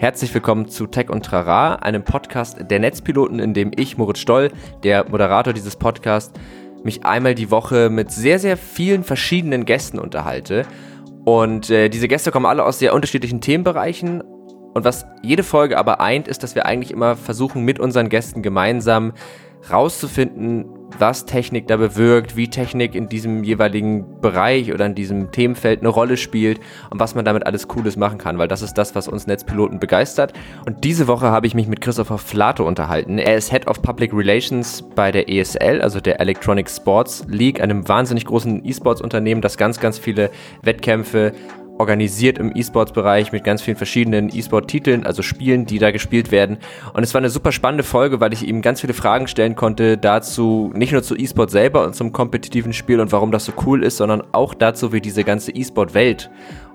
Herzlich willkommen zu Tech und Trara, einem Podcast der Netzpiloten, in dem ich, Moritz Stoll, der Moderator dieses Podcasts, mich einmal die Woche mit sehr, sehr vielen verschiedenen Gästen unterhalte. Und äh, diese Gäste kommen alle aus sehr unterschiedlichen Themenbereichen. Und was jede Folge aber eint, ist, dass wir eigentlich immer versuchen, mit unseren Gästen gemeinsam rauszufinden, was Technik da bewirkt, wie Technik in diesem jeweiligen Bereich oder in diesem Themenfeld eine Rolle spielt und was man damit alles Cooles machen kann, weil das ist das, was uns Netzpiloten begeistert. Und diese Woche habe ich mich mit Christopher Flato unterhalten. Er ist Head of Public Relations bei der ESL, also der Electronic Sports League, einem wahnsinnig großen E-Sports-Unternehmen, das ganz, ganz viele Wettkämpfe organisiert im E-Sports-Bereich mit ganz vielen verschiedenen E-Sport-Titeln, also Spielen, die da gespielt werden. Und es war eine super spannende Folge, weil ich ihm ganz viele Fragen stellen konnte dazu, nicht nur zu E-Sport selber und zum kompetitiven Spiel und warum das so cool ist, sondern auch dazu, wie diese ganze E-Sport-Welt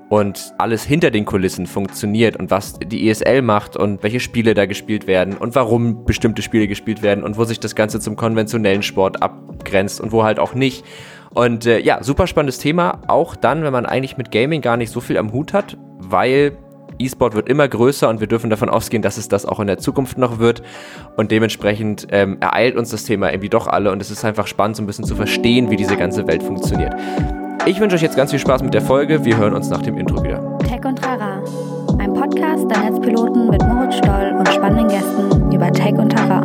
und alles hinter den Kulissen funktioniert und was die ESL macht und welche Spiele da gespielt werden und warum bestimmte Spiele gespielt werden und wo sich das Ganze zum konventionellen Sport abgrenzt und wo halt auch nicht. Und äh, ja, super spannendes Thema, auch dann, wenn man eigentlich mit Gaming gar nicht so viel am Hut hat, weil E-Sport wird immer größer und wir dürfen davon ausgehen, dass es das auch in der Zukunft noch wird. Und dementsprechend ähm, ereilt uns das Thema irgendwie doch alle und es ist einfach spannend, so ein bisschen zu verstehen, wie diese ganze Welt funktioniert. Ich wünsche euch jetzt ganz viel Spaß mit der Folge. Wir hören uns nach dem Intro wieder. Tech und Trara, ein Podcast der Netzpiloten mit Moritz Stoll und spannenden Gästen über Tech und Trara.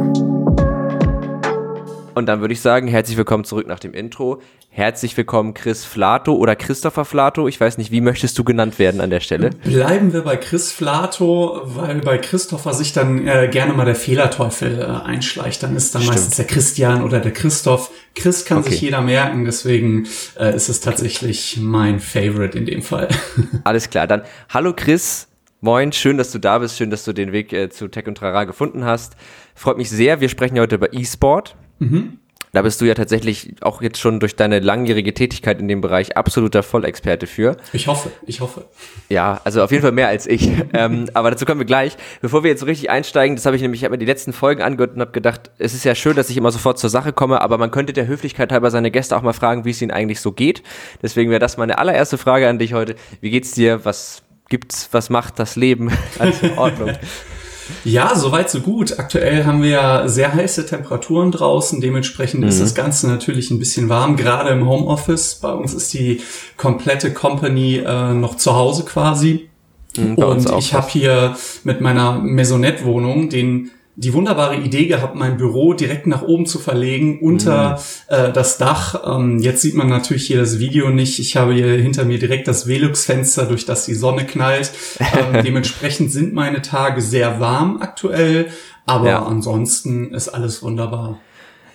Und dann würde ich sagen, herzlich willkommen zurück nach dem Intro. Herzlich willkommen Chris Flato oder Christopher Flato. Ich weiß nicht, wie möchtest du genannt werden an der Stelle? Bleiben wir bei Chris Flato, weil bei Christopher sich dann äh, gerne mal der Fehlerteufel äh, einschleicht. Dann ist dann Stimmt. meistens der Christian oder der Christoph. Chris kann okay. sich jeder merken, deswegen äh, ist es tatsächlich mein Favorite in dem Fall. Alles klar, dann hallo Chris. Moin, schön, dass du da bist, schön, dass du den Weg äh, zu Tech und Trara gefunden hast. Freut mich sehr. Wir sprechen heute über E-Sport. Mhm. Da bist du ja tatsächlich auch jetzt schon durch deine langjährige Tätigkeit in dem Bereich absoluter Vollexperte für. Ich hoffe, ich hoffe. Ja, also auf jeden Fall mehr als ich. ähm, aber dazu kommen wir gleich. Bevor wir jetzt so richtig einsteigen, das habe ich nämlich, ich habe mir die letzten Folgen angehört und habe gedacht, es ist ja schön, dass ich immer sofort zur Sache komme, aber man könnte der Höflichkeit halber seine Gäste auch mal fragen, wie es ihnen eigentlich so geht. Deswegen wäre das meine allererste Frage an dich heute. Wie geht's dir? Was gibt's? Was macht das Leben? Alles in Ordnung. Ja, soweit so gut. Aktuell haben wir ja sehr heiße Temperaturen draußen. Dementsprechend mhm. ist das Ganze natürlich ein bisschen warm, gerade im Homeoffice. Bei uns ist die komplette Company äh, noch zu Hause quasi. Mhm, und ich habe hier mit meiner Maisonette-Wohnung den die wunderbare Idee gehabt, mein Büro direkt nach oben zu verlegen unter mhm. äh, das Dach. Ähm, jetzt sieht man natürlich hier das Video nicht. Ich habe hier hinter mir direkt das Velux-Fenster, durch das die Sonne knallt. Ähm, dementsprechend sind meine Tage sehr warm aktuell, aber ja. ansonsten ist alles wunderbar.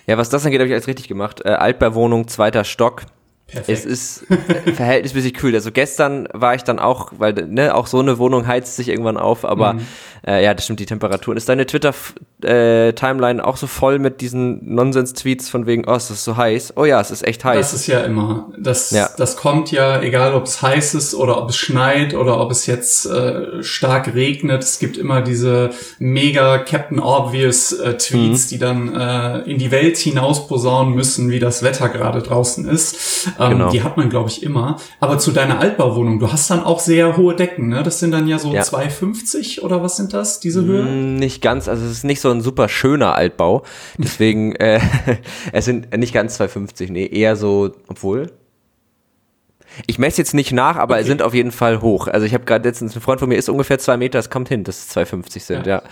Ja, was das angeht, habe ich alles richtig gemacht. Äh, Altbauwohnung, zweiter Stock. Perfekt. Es ist verhältnismäßig kühl. Also gestern war ich dann auch, weil ne, auch so eine Wohnung heizt sich irgendwann auf, aber mhm. äh, ja, das stimmt, die Temperaturen. Ist deine Twitter-Timeline äh, auch so voll mit diesen Nonsens-Tweets von wegen, oh, es ist so heiß? Oh ja, es ist echt heiß. Das ist ja immer. Das, ja. das kommt ja, egal ob es heiß ist oder ob es schneit oder ob es jetzt äh, stark regnet. Es gibt immer diese mega Captain Obvious äh, mhm. die dann äh, in die Welt hinaus posaunen müssen, wie das Wetter gerade draußen ist. Ähm, genau. Die hat man, glaube ich, immer. Aber zu deiner Altbauwohnung, du hast dann auch sehr hohe Decken, ne? Das sind dann ja so ja. 2,50 oder was sind das, diese Höhe? Mm, nicht ganz, also es ist nicht so ein super schöner Altbau. Deswegen, äh, es sind nicht ganz 2,50, nee, eher so, obwohl, ich messe jetzt nicht nach, aber okay. sind auf jeden Fall hoch. Also ich habe gerade letztens, ein Freund von mir ist ungefähr zwei Meter, es kommt hin, dass es 2,50 sind, ja. ja.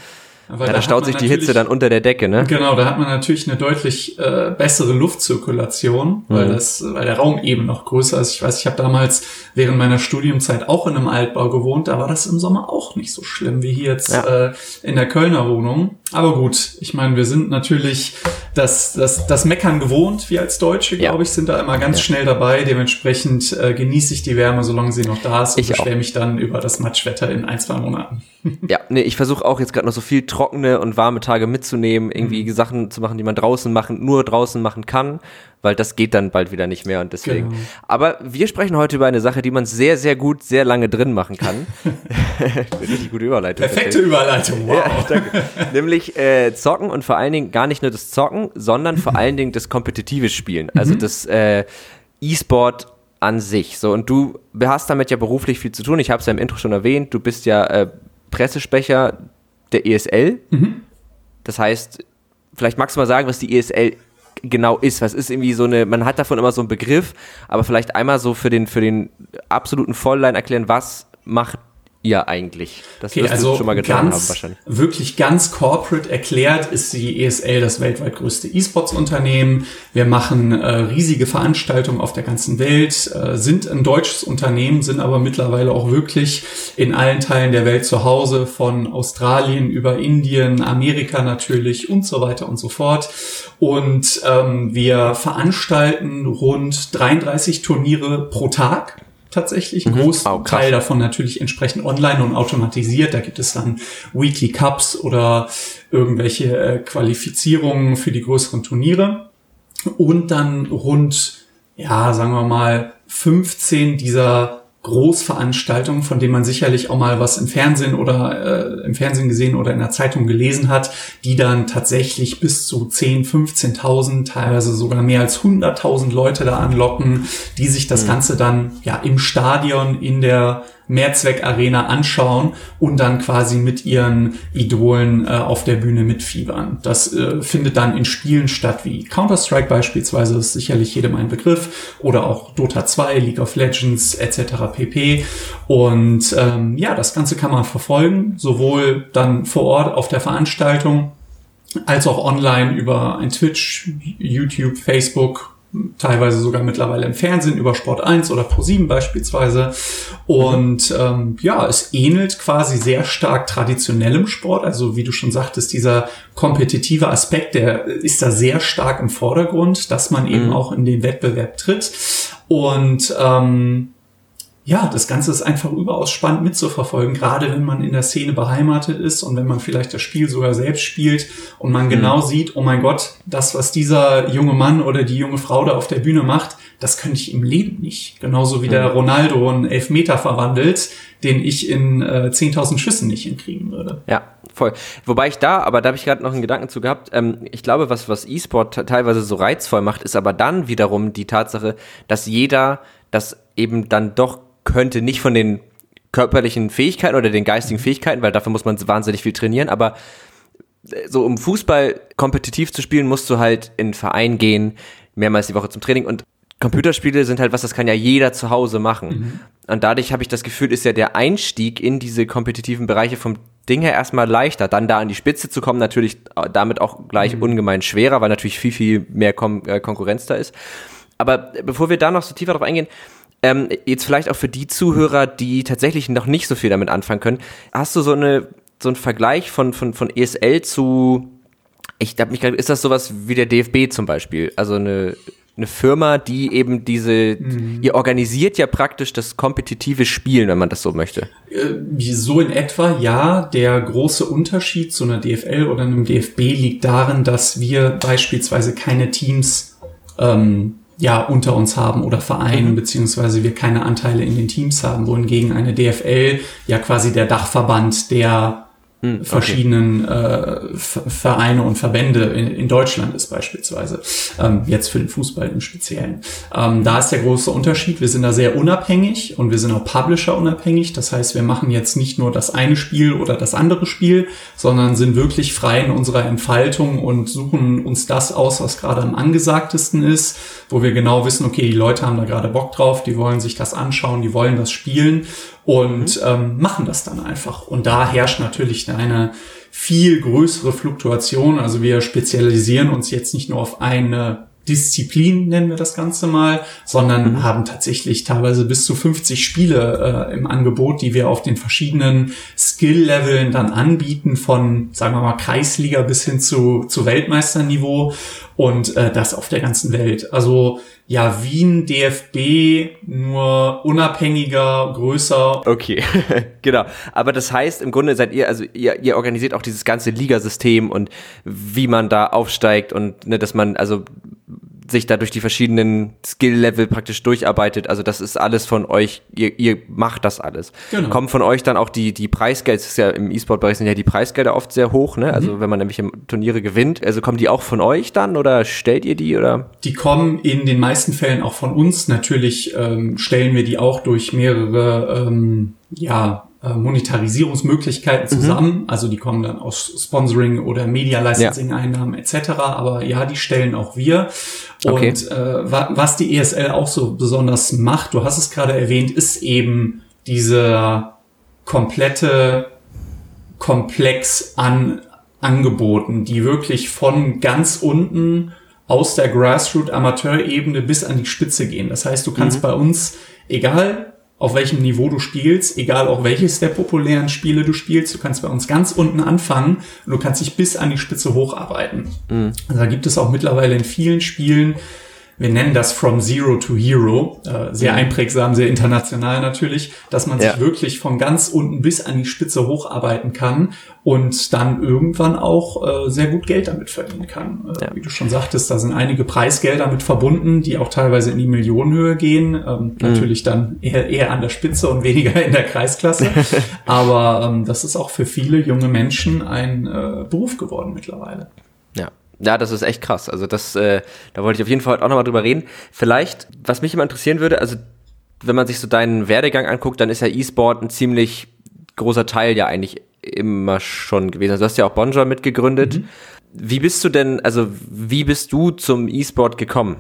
Weil ja, da, da staut sich die Hitze dann unter der Decke, ne? Genau, da hat man natürlich eine deutlich äh, bessere Luftzirkulation, mhm. weil das, weil der Raum eben noch größer ist. Ich weiß, ich habe damals während meiner Studiumzeit auch in einem Altbau gewohnt, da war das im Sommer auch nicht so schlimm wie hier jetzt ja. äh, in der Kölner Wohnung. Aber gut, ich meine, wir sind natürlich das, das, das Meckern gewohnt, wir als Deutsche, glaube ja. ich, sind da immer ganz ja. schnell dabei. Dementsprechend äh, genieße ich die Wärme, solange sie noch da ist und beschwere mich dann über das Matschwetter in ein, zwei Monaten. Ja, nee, ich versuche auch jetzt gerade noch so viel trockene und warme Tage mitzunehmen, irgendwie mhm. Sachen zu machen, die man draußen machen, nur draußen machen kann weil das geht dann bald wieder nicht mehr und deswegen. Genau. Aber wir sprechen heute über eine Sache, die man sehr, sehr gut, sehr lange drin machen kann. Richtig gute Überleitung. Perfekte Überleitung, wow. Ja, danke. Nämlich äh, Zocken und vor allen Dingen gar nicht nur das Zocken, sondern vor allen Dingen das kompetitive Spielen. Also mhm. das äh, E-Sport an sich. So, und du hast damit ja beruflich viel zu tun. Ich habe es ja im Intro schon erwähnt. Du bist ja äh, Pressesprecher der ESL. Mhm. Das heißt, vielleicht magst du mal sagen, was die ESL genau ist. Was ist irgendwie so eine, man hat davon immer so einen Begriff, aber vielleicht einmal so für den, für den absoluten Vollline erklären, was macht ihr eigentlich? Das okay, also schon mal getan ganz, haben wahrscheinlich. Wirklich ganz corporate erklärt ist die ESL das weltweit größte E-Sports-Unternehmen. Wir machen äh, riesige Veranstaltungen auf der ganzen Welt, äh, sind ein deutsches Unternehmen, sind aber mittlerweile auch wirklich in allen Teilen der Welt zu Hause, von Australien über Indien, Amerika natürlich und so weiter und so fort. Und ähm, wir veranstalten rund 33 Turniere pro Tag tatsächlich. Ein mhm. Großteil oh, davon natürlich entsprechend online und automatisiert. Da gibt es dann Weekly Cups oder irgendwelche äh, Qualifizierungen für die größeren Turniere. Und dann rund, ja, sagen wir mal, 15 dieser Großveranstaltungen, von denen man sicherlich auch mal was im Fernsehen oder äh, im Fernsehen gesehen oder in der Zeitung gelesen hat, die dann tatsächlich bis zu 10, 15.000, teilweise sogar mehr als 100.000 Leute da anlocken, die sich das mhm. Ganze dann ja im Stadion in der Mehrzweckarena anschauen und dann quasi mit ihren Idolen äh, auf der Bühne mitfiebern. Das äh, findet dann in Spielen statt wie Counter-Strike beispielsweise, ist sicherlich jedem ein Begriff, oder auch Dota 2, League of Legends etc. pp. Und ähm, ja, das Ganze kann man verfolgen, sowohl dann vor Ort auf der Veranstaltung als auch online über ein Twitch, YouTube, Facebook teilweise sogar mittlerweile im Fernsehen über Sport 1 oder Pro7 beispielsweise. Und ähm, ja, es ähnelt quasi sehr stark traditionellem Sport. Also wie du schon sagtest, dieser kompetitive Aspekt, der ist da sehr stark im Vordergrund, dass man eben mhm. auch in den Wettbewerb tritt. Und ähm, ja, das Ganze ist einfach überaus spannend mitzuverfolgen, gerade wenn man in der Szene beheimatet ist und wenn man vielleicht das Spiel sogar selbst spielt und man genau mhm. sieht, oh mein Gott, das, was dieser junge Mann oder die junge Frau da auf der Bühne macht, das könnte ich im Leben nicht. Genauso wie mhm. der Ronaldo einen Elfmeter verwandelt, den ich in äh, 10.000 Schüssen nicht hinkriegen würde. Ja, voll. Wobei ich da, aber da habe ich gerade noch einen Gedanken zu gehabt, ähm, ich glaube, was, was E-Sport teilweise so reizvoll macht, ist aber dann wiederum die Tatsache, dass jeder das eben dann doch könnte nicht von den körperlichen Fähigkeiten oder den geistigen Fähigkeiten, weil dafür muss man wahnsinnig viel trainieren, aber äh, so um Fußball kompetitiv zu spielen, musst du halt in einen Verein gehen, mehrmals die Woche zum Training und Computerspiele sind halt was, das kann ja jeder zu Hause machen. Mhm. Und dadurch habe ich das Gefühl, ist ja der Einstieg in diese kompetitiven Bereiche vom Ding her erstmal leichter. Dann da an die Spitze zu kommen, natürlich äh, damit auch gleich mhm. ungemein schwerer, weil natürlich viel, viel mehr Kom äh, Konkurrenz da ist. Aber bevor wir da noch so tiefer drauf eingehen, ähm, jetzt vielleicht auch für die Zuhörer, die tatsächlich noch nicht so viel damit anfangen können. Hast du so eine so einen Vergleich von von von ESL zu ich habe mich gerade ist das sowas wie der DFB zum Beispiel, also eine eine Firma, die eben diese, mhm. ihr organisiert ja praktisch das kompetitive Spielen, wenn man das so möchte. Äh, so in etwa, ja. Der große Unterschied zu einer DFL oder einem DFB liegt darin, dass wir beispielsweise keine Teams ähm, ja unter uns haben oder Vereinen, mhm. beziehungsweise wir keine Anteile in den Teams haben, wohingegen eine DFL ja quasi der Dachverband der hm, okay. verschiedenen äh, Vereine und Verbände in, in, Deutschland ist beispielsweise. Ähm, jetzt für den Fußball im Speziellen. Ähm, da ist der große Unterschied. Wir sind da sehr unabhängig und wir sind auch Publisher unabhängig. Das heißt, wir machen jetzt nicht nur das eine Spiel oder das andere Spiel, sondern sind wirklich frei in unserer Entfaltung und suchen uns das aus, was gerade am angesagtesten ist, wo wir genau wissen, okay, die Leute haben da gerade Bock drauf, die wollen sich das anschauen, die wollen das spielen und mhm. ähm, machen das dann einfach. Und da herrscht natürlich eine viel größere Fluktuation. Also wir spezialisieren uns jetzt nicht nur auf eine Disziplin, nennen wir das Ganze mal, sondern mhm. haben tatsächlich teilweise bis zu 50 Spiele äh, im Angebot, die wir auf den verschiedenen Skill-Leveln dann anbieten, von, sagen wir mal, Kreisliga bis hin zu, zu Weltmeisterniveau und äh, das auf der ganzen Welt. Also ja, Wien, DFB, nur unabhängiger, größer. Okay, genau. Aber das heißt, im Grunde seid ihr, also ihr, ihr organisiert auch dieses ganze Ligasystem und wie man da aufsteigt und ne, dass man, also sich da durch die verschiedenen Skill-Level praktisch durcharbeitet. Also das ist alles von euch, ihr, ihr macht das alles. Genau. Kommen von euch dann auch die, die Preisgelder, es ist ja im E-Sport-Bereich sind ja die Preisgelder oft sehr hoch, ne? Also mhm. wenn man nämlich Turniere gewinnt, also kommen die auch von euch dann oder stellt ihr die oder? Die kommen in den meisten Fällen auch von uns. Natürlich ähm, stellen wir die auch durch mehrere ähm, ja, Monetarisierungsmöglichkeiten mhm. zusammen. Mhm. Also die kommen dann aus Sponsoring oder Media Licensing Einnahmen etc. Aber ja, die stellen auch wir. Okay. Und äh, was die ESL auch so besonders macht, du hast es gerade erwähnt, ist eben diese komplette Komplex an Angeboten, die wirklich von ganz unten aus der Grassroot-Amateurebene bis an die Spitze gehen. Das heißt, du kannst mhm. bei uns, egal auf welchem Niveau du spielst, egal auch welches der populären Spiele du spielst, du kannst bei uns ganz unten anfangen und du kannst dich bis an die Spitze hocharbeiten. Mhm. Also da gibt es auch mittlerweile in vielen Spielen wir nennen das From Zero to Hero, äh, sehr mhm. einprägsam, sehr international natürlich, dass man ja. sich wirklich von ganz unten bis an die Spitze hocharbeiten kann und dann irgendwann auch äh, sehr gut Geld damit verdienen kann. Äh, ja. Wie du schon sagtest, da sind einige Preisgelder mit verbunden, die auch teilweise in die Millionenhöhe gehen. Ähm, mhm. Natürlich dann eher, eher an der Spitze und weniger in der Kreisklasse. Aber ähm, das ist auch für viele junge Menschen ein äh, Beruf geworden mittlerweile. Ja. Ja, das ist echt krass. Also das, äh, da wollte ich auf jeden Fall auch nochmal drüber reden. Vielleicht, was mich immer interessieren würde, also wenn man sich so deinen Werdegang anguckt, dann ist ja E-Sport ein ziemlich großer Teil ja eigentlich immer schon gewesen. Also du hast ja auch Bonjour mitgegründet. Mhm. Wie bist du denn, also wie bist du zum E-Sport gekommen?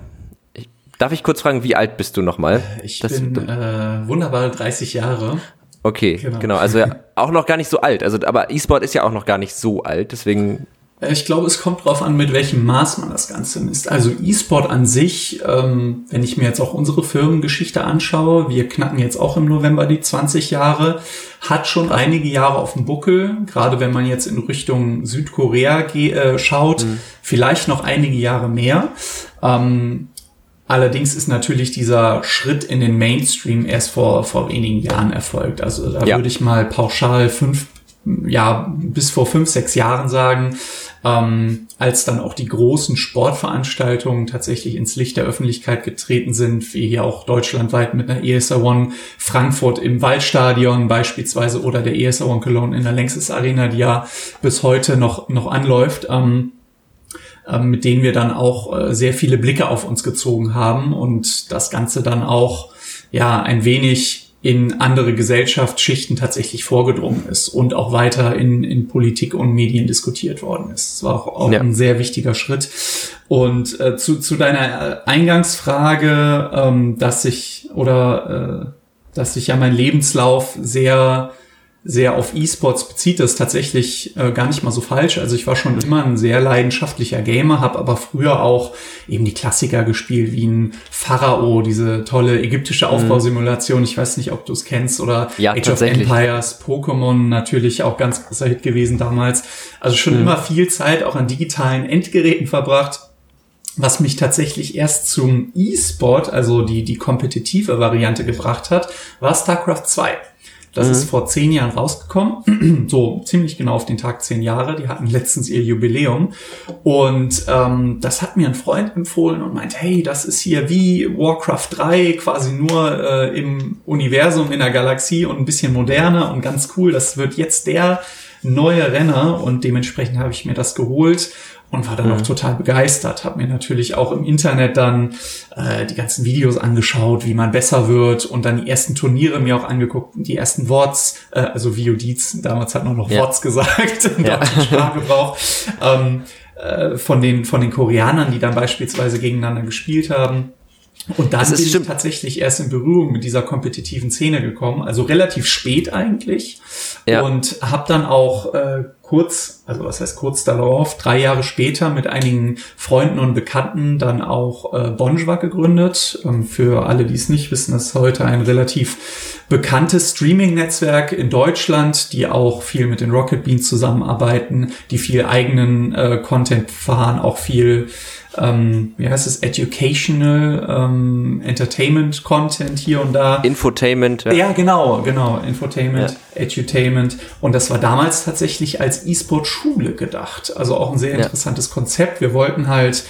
Ich, darf ich kurz fragen, wie alt bist du nochmal? Ich das, bin äh, wunderbare 30 Jahre. Okay, genau. genau. Also ja, auch noch gar nicht so alt. Also, aber E-Sport ist ja auch noch gar nicht so alt, deswegen ich glaube, es kommt darauf an, mit welchem Maß man das Ganze misst. Also E-Sport an sich, ähm, wenn ich mir jetzt auch unsere Firmengeschichte anschaue, wir knacken jetzt auch im November die 20 Jahre, hat schon einige Jahre auf dem Buckel, gerade wenn man jetzt in Richtung Südkorea äh, schaut, mhm. vielleicht noch einige Jahre mehr. Ähm, Allerdings ist natürlich dieser Schritt in den Mainstream erst vor, vor wenigen Jahren erfolgt. Also da ja. würde ich mal pauschal fünf ja, bis vor fünf, sechs Jahren sagen, ähm, als dann auch die großen Sportveranstaltungen tatsächlich ins Licht der Öffentlichkeit getreten sind, wie hier auch deutschlandweit mit einer ESR One Frankfurt im Waldstadion beispielsweise oder der ESR One Cologne in der Längstes Arena, die ja bis heute noch, noch anläuft. Ähm, ähm, mit denen wir dann auch äh, sehr viele Blicke auf uns gezogen haben und das Ganze dann auch ja ein wenig in andere Gesellschaftsschichten tatsächlich vorgedrungen ist und auch weiter in, in Politik und Medien diskutiert worden ist. Das war auch, auch ja. ein sehr wichtiger Schritt. Und äh, zu, zu deiner Eingangsfrage, ähm, dass ich oder äh, dass sich ja mein Lebenslauf sehr sehr auf E-Sports bezieht, ist tatsächlich äh, gar nicht mal so falsch. Also ich war schon immer ein sehr leidenschaftlicher Gamer, habe aber früher auch eben die Klassiker gespielt, wie ein Pharao, diese tolle ägyptische mhm. Aufbausimulation. Ich weiß nicht, ob du es kennst oder ja, Age of Empires, Pokémon natürlich auch ganz großer Hit gewesen damals. Also schon mhm. immer viel Zeit auch an digitalen Endgeräten verbracht. Was mich tatsächlich erst zum E-Sport, also die, die kompetitive Variante gebracht hat, war StarCraft 2. Das mhm. ist vor zehn Jahren rausgekommen, so ziemlich genau auf den Tag zehn Jahre. Die hatten letztens ihr Jubiläum und ähm, das hat mir ein Freund empfohlen und meint, hey, das ist hier wie Warcraft 3, quasi nur äh, im Universum, in der Galaxie und ein bisschen moderner und ganz cool. Das wird jetzt der neue Renner und dementsprechend habe ich mir das geholt und war dann mhm. auch total begeistert. Hab mir natürlich auch im Internet dann äh, die ganzen Videos angeschaut, wie man besser wird und dann die ersten Turniere mir auch angeguckt, die ersten Worts, äh, also VODs, damals hat man noch ja. Worts gesagt im ja. deutschen Sprachgebrauch, ähm, äh, von den von den Koreanern, die dann beispielsweise gegeneinander gespielt haben. Und dann bin ich tatsächlich erst in Berührung mit dieser kompetitiven Szene gekommen, also relativ spät eigentlich. Ja. Und habe dann auch äh, kurz, also was heißt kurz darauf, drei Jahre später mit einigen Freunden und Bekannten dann auch äh, Bonjwa gegründet. Ähm, für alle, die es nicht wissen, ist heute ein relativ bekanntes Streaming-Netzwerk in Deutschland, die auch viel mit den Rocket Beans zusammenarbeiten, die viel eigenen äh, Content fahren, auch viel ähm, wie heißt es, Educational ähm, Entertainment Content hier und da. Infotainment. Ja, ja genau, genau, Infotainment, ja. Edutainment. Und das war damals tatsächlich als E-Sport-Schule gedacht. Also auch ein sehr interessantes ja. Konzept. Wir wollten halt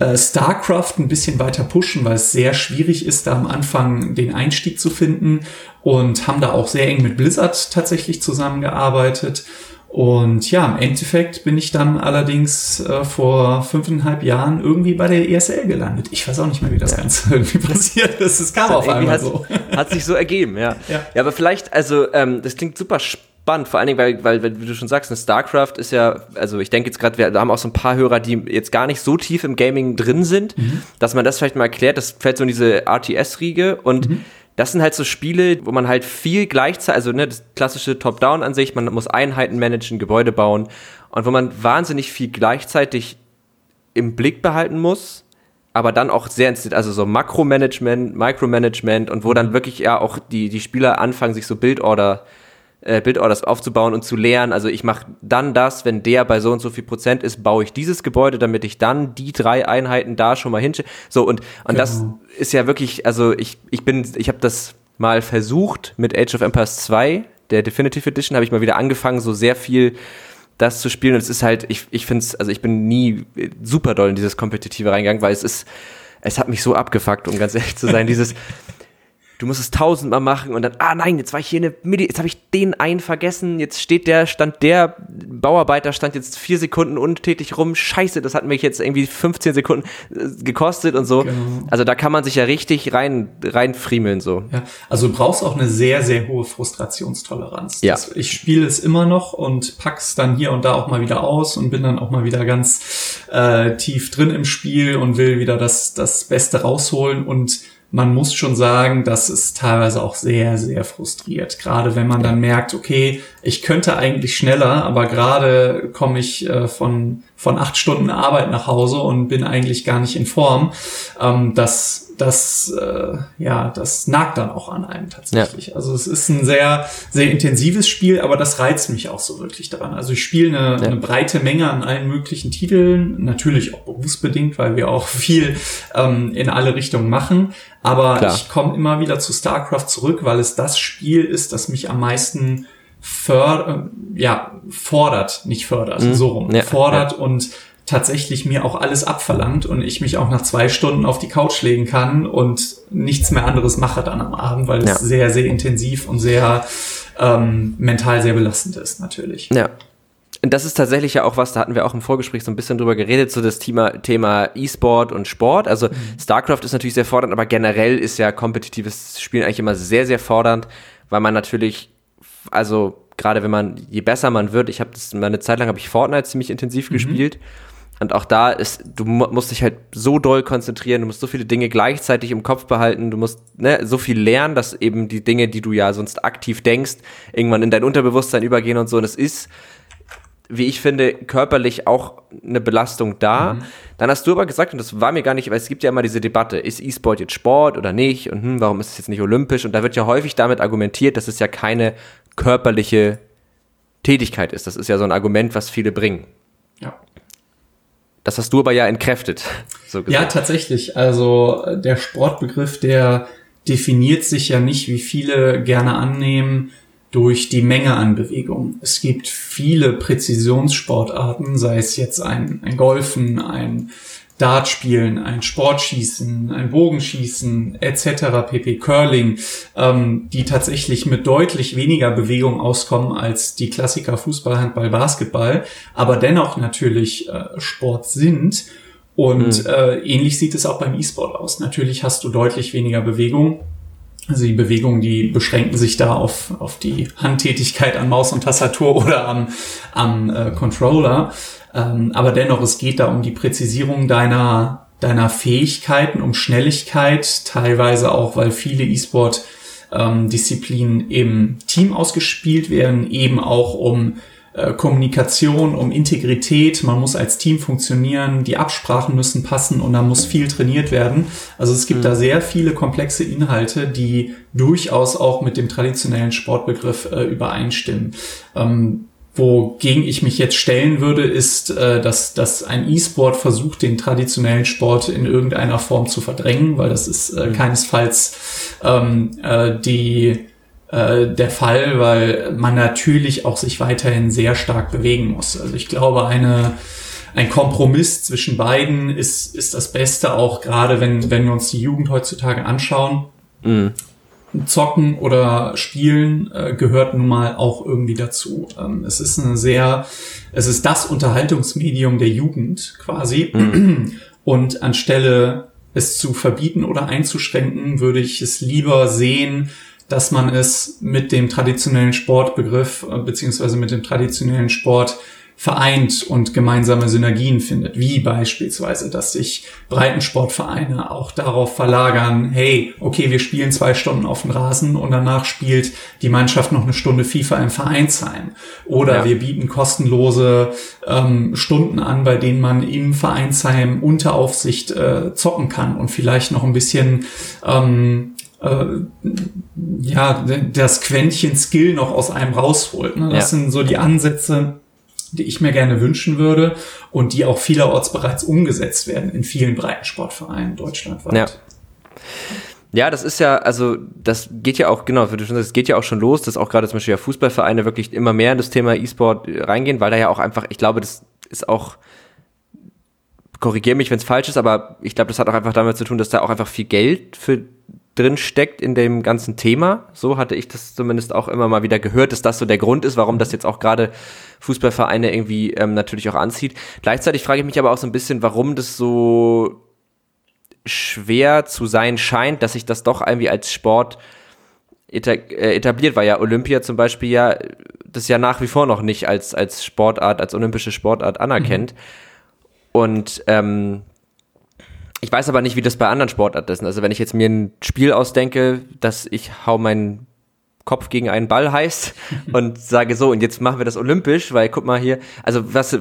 äh, StarCraft ein bisschen weiter pushen, weil es sehr schwierig ist, da am Anfang den Einstieg zu finden und haben da auch sehr eng mit Blizzard tatsächlich zusammengearbeitet Und ja, im Endeffekt bin ich dann allerdings äh, vor fünfeinhalb Jahren irgendwie bei der ESL gelandet. Ich weiß auch nicht mehr, wie das ja. Ganze irgendwie passiert ist. Es kam auf einmal so. Hat sich so ergeben, ja. ja. Ja, aber vielleicht, also ähm, das klingt super spannend, vor allen Dingen, weil, weil, wie du schon sagst, eine StarCraft ist ja, also ich denke jetzt gerade, wir haben auch so ein paar Hörer, die jetzt gar nicht so tief im Gaming drin sind, mhm. dass man das vielleicht mal erklärt, das fällt so in diese RTS-Riege und mhm das sind halt so Spiele, wo man halt viel gleichzeitig, also ne, das klassische Top-Down an sich, man muss Einheiten managen, Gebäude bauen und wo man wahnsinnig viel gleichzeitig im Blick behalten muss, aber dann auch sehr, also so Makromanagement, Micromanagement und wo dann wirklich ja auch die, die Spieler anfangen, sich so Bildorder äh, Bildorders aufzubauen und zu lernen. Also ich mache dann das, wenn der bei so und so viel Prozent ist, baue ich dieses Gebäude, damit ich dann die drei Einheiten da schon mal hinschiebe. So und und genau. das ist ja wirklich, also ich ich bin, ich habe das mal versucht mit Age of Empires 2, der Definitive Edition, habe ich mal wieder angefangen, so sehr viel das zu spielen. Und es ist halt, ich ich finde es, also ich bin nie super doll in dieses Kompetitive reingegangen, weil es ist, es hat mich so abgefuckt, um ganz ehrlich zu sein, dieses du musst es tausendmal machen und dann, ah nein, jetzt war ich hier in der Mitte, jetzt habe ich den einen vergessen, jetzt steht der, stand der Bauarbeiter, stand jetzt vier Sekunden untätig rum, scheiße, das hat mich jetzt irgendwie 15 Sekunden äh, gekostet und so. Genau. Also da kann man sich ja richtig rein, reinfriemeln so. Ja, also du brauchst auch eine sehr, sehr hohe Frustrationstoleranz. Ja. Das, ich spiele es immer noch und pack's dann hier und da auch mal wieder aus und bin dann auch mal wieder ganz äh, tief drin im Spiel und will wieder das, das Beste rausholen und man muss schon sagen, dass es teilweise auch sehr, sehr frustriert. Gerade wenn man dann merkt, okay, ich könnte eigentlich schneller, aber gerade komme ich äh, von, von acht Stunden Arbeit nach Hause und bin eigentlich gar nicht in Form. Ähm, das das, äh, ja, das nagt dann auch an einem tatsächlich. Ja. Also es ist ein sehr, sehr intensives Spiel, aber das reizt mich auch so wirklich daran. Also ich spiele eine, ja. eine breite Menge an allen möglichen Titeln, natürlich auch berufsbedingt, weil wir auch viel ähm, in alle Richtungen machen. Aber Klar. ich komme immer wieder zu StarCraft zurück, weil es das Spiel ist, das mich am meisten för ja, fordert, nicht fördert, mhm. so rum, ja, fordert und tatsächlich mir auch alles abverlangt und ich mich auch nach zwei Stunden auf die Couch legen kann und nichts mehr anderes mache dann am Abend, weil ja. es sehr, sehr intensiv und sehr ähm, mental sehr belastend ist, natürlich. Ja. Und das ist tatsächlich ja auch was, da hatten wir auch im Vorgespräch so ein bisschen drüber geredet, so das Thema, Thema E-Sport und Sport. Also mhm. StarCraft ist natürlich sehr fordernd, aber generell ist ja kompetitives Spielen eigentlich immer sehr, sehr fordernd, weil man natürlich, also gerade wenn man, je besser man wird, ich habe das mal eine Zeit lang habe ich Fortnite ziemlich intensiv mhm. gespielt und auch da ist, du musst dich halt so doll konzentrieren, du musst so viele Dinge gleichzeitig im Kopf behalten, du musst ne, so viel lernen, dass eben die Dinge, die du ja sonst aktiv denkst, irgendwann in dein Unterbewusstsein übergehen und so. Und es ist, wie ich finde, körperlich auch eine Belastung da. Mhm. Dann hast du aber gesagt, und das war mir gar nicht, weil es gibt ja immer diese Debatte, ist E-Sport jetzt Sport oder nicht? Und hm, warum ist es jetzt nicht olympisch? Und da wird ja häufig damit argumentiert, dass es ja keine körperliche Tätigkeit ist. Das ist ja so ein Argument, was viele bringen. Das hast du aber ja entkräftet. So ja, tatsächlich. Also der Sportbegriff, der definiert sich ja nicht, wie viele gerne annehmen, durch die Menge an Bewegung. Es gibt viele Präzisionssportarten, sei es jetzt ein, ein Golfen, ein Dart spielen, ein Sportschießen, ein Bogenschießen etc. pp. Curling, ähm, die tatsächlich mit deutlich weniger Bewegung auskommen als die Klassiker Fußball, Handball, Basketball, aber dennoch natürlich äh, Sport sind. Und mhm. äh, ähnlich sieht es auch beim E-Sport aus. Natürlich hast du deutlich weniger Bewegung. Also die Bewegungen, die beschränken sich da auf, auf die Handtätigkeit an Maus und Tastatur oder am, am äh, Controller. Ähm, aber dennoch, es geht da um die Präzisierung deiner, deiner Fähigkeiten, um Schnelligkeit, teilweise auch, weil viele E-Sport ähm, im Team ausgespielt werden, eben auch um äh, Kommunikation, um Integrität. Man muss als Team funktionieren, die Absprachen müssen passen und da muss viel trainiert werden. Also es gibt mhm. da sehr viele komplexe Inhalte, die durchaus auch mit dem traditionellen Sportbegriff äh, übereinstimmen. Ähm, Wogegen ich mich jetzt stellen würde, ist, äh, dass, dass ein E-Sport versucht, den traditionellen Sport in irgendeiner Form zu verdrängen, weil das ist äh, mhm. keinesfalls ähm, äh, die, äh, der Fall, weil man natürlich auch sich weiterhin sehr stark bewegen muss. Also ich glaube, eine, ein Kompromiss zwischen beiden ist, ist das Beste, auch gerade wenn, wenn wir uns die Jugend heutzutage anschauen. Mhm Zocken oder Spielen äh, gehört nun mal auch irgendwie dazu. Ähm, es ist eine sehr, es ist das Unterhaltungsmedium der Jugend quasi. Mhm. Und anstelle es zu verbieten oder einzuschränken, würde ich es lieber sehen, dass man es mit dem traditionellen Sportbegriff äh, beziehungsweise mit dem traditionellen Sport vereint und gemeinsame Synergien findet, wie beispielsweise, dass sich Breitensportvereine auch darauf verlagern, hey, okay, wir spielen zwei Stunden auf dem Rasen und danach spielt die Mannschaft noch eine Stunde FIFA im Vereinsheim. Oder ja. wir bieten kostenlose ähm, Stunden an, bei denen man im Vereinsheim unter Aufsicht äh, zocken kann und vielleicht noch ein bisschen ähm, äh, ja, das Quäntchen Skill noch aus einem rausholt. Ne? Das ja. sind so die Ansätze, die ich mir gerne wünschen würde und die auch vielerorts bereits umgesetzt werden in vielen Breitensportvereinen deutschlandweit. Ja. Ja, das ist ja, also das geht ja auch, genau, das geht ja auch schon los, dass auch gerade zum Beispiel ja Fußballvereine wirklich immer mehr in das Thema E-Sport reingehen, weil da ja auch einfach, ich glaube, das ist auch, korrigiere mich, wenn es falsch ist, aber ich glaube, das hat auch einfach damit zu tun, dass da auch einfach viel Geld für drin steckt in dem ganzen Thema. So hatte ich das zumindest auch immer mal wieder gehört, dass das so der Grund ist, warum das jetzt auch gerade Fußballvereine irgendwie ähm, natürlich auch anzieht. Gleichzeitig frage ich mich aber auch so ein bisschen, warum das so schwer zu sein scheint, dass sich das doch irgendwie als Sport äh, etabliert, weil ja Olympia zum Beispiel ja das ja nach wie vor noch nicht als, als Sportart, als olympische Sportart anerkennt. Mhm. Und ähm, ich weiß aber nicht, wie das bei anderen Sportarten ist. Also wenn ich jetzt mir ein Spiel ausdenke, dass ich hau meinen Kopf gegen einen Ball heißt und sage so, und jetzt machen wir das olympisch, weil guck mal hier, also was,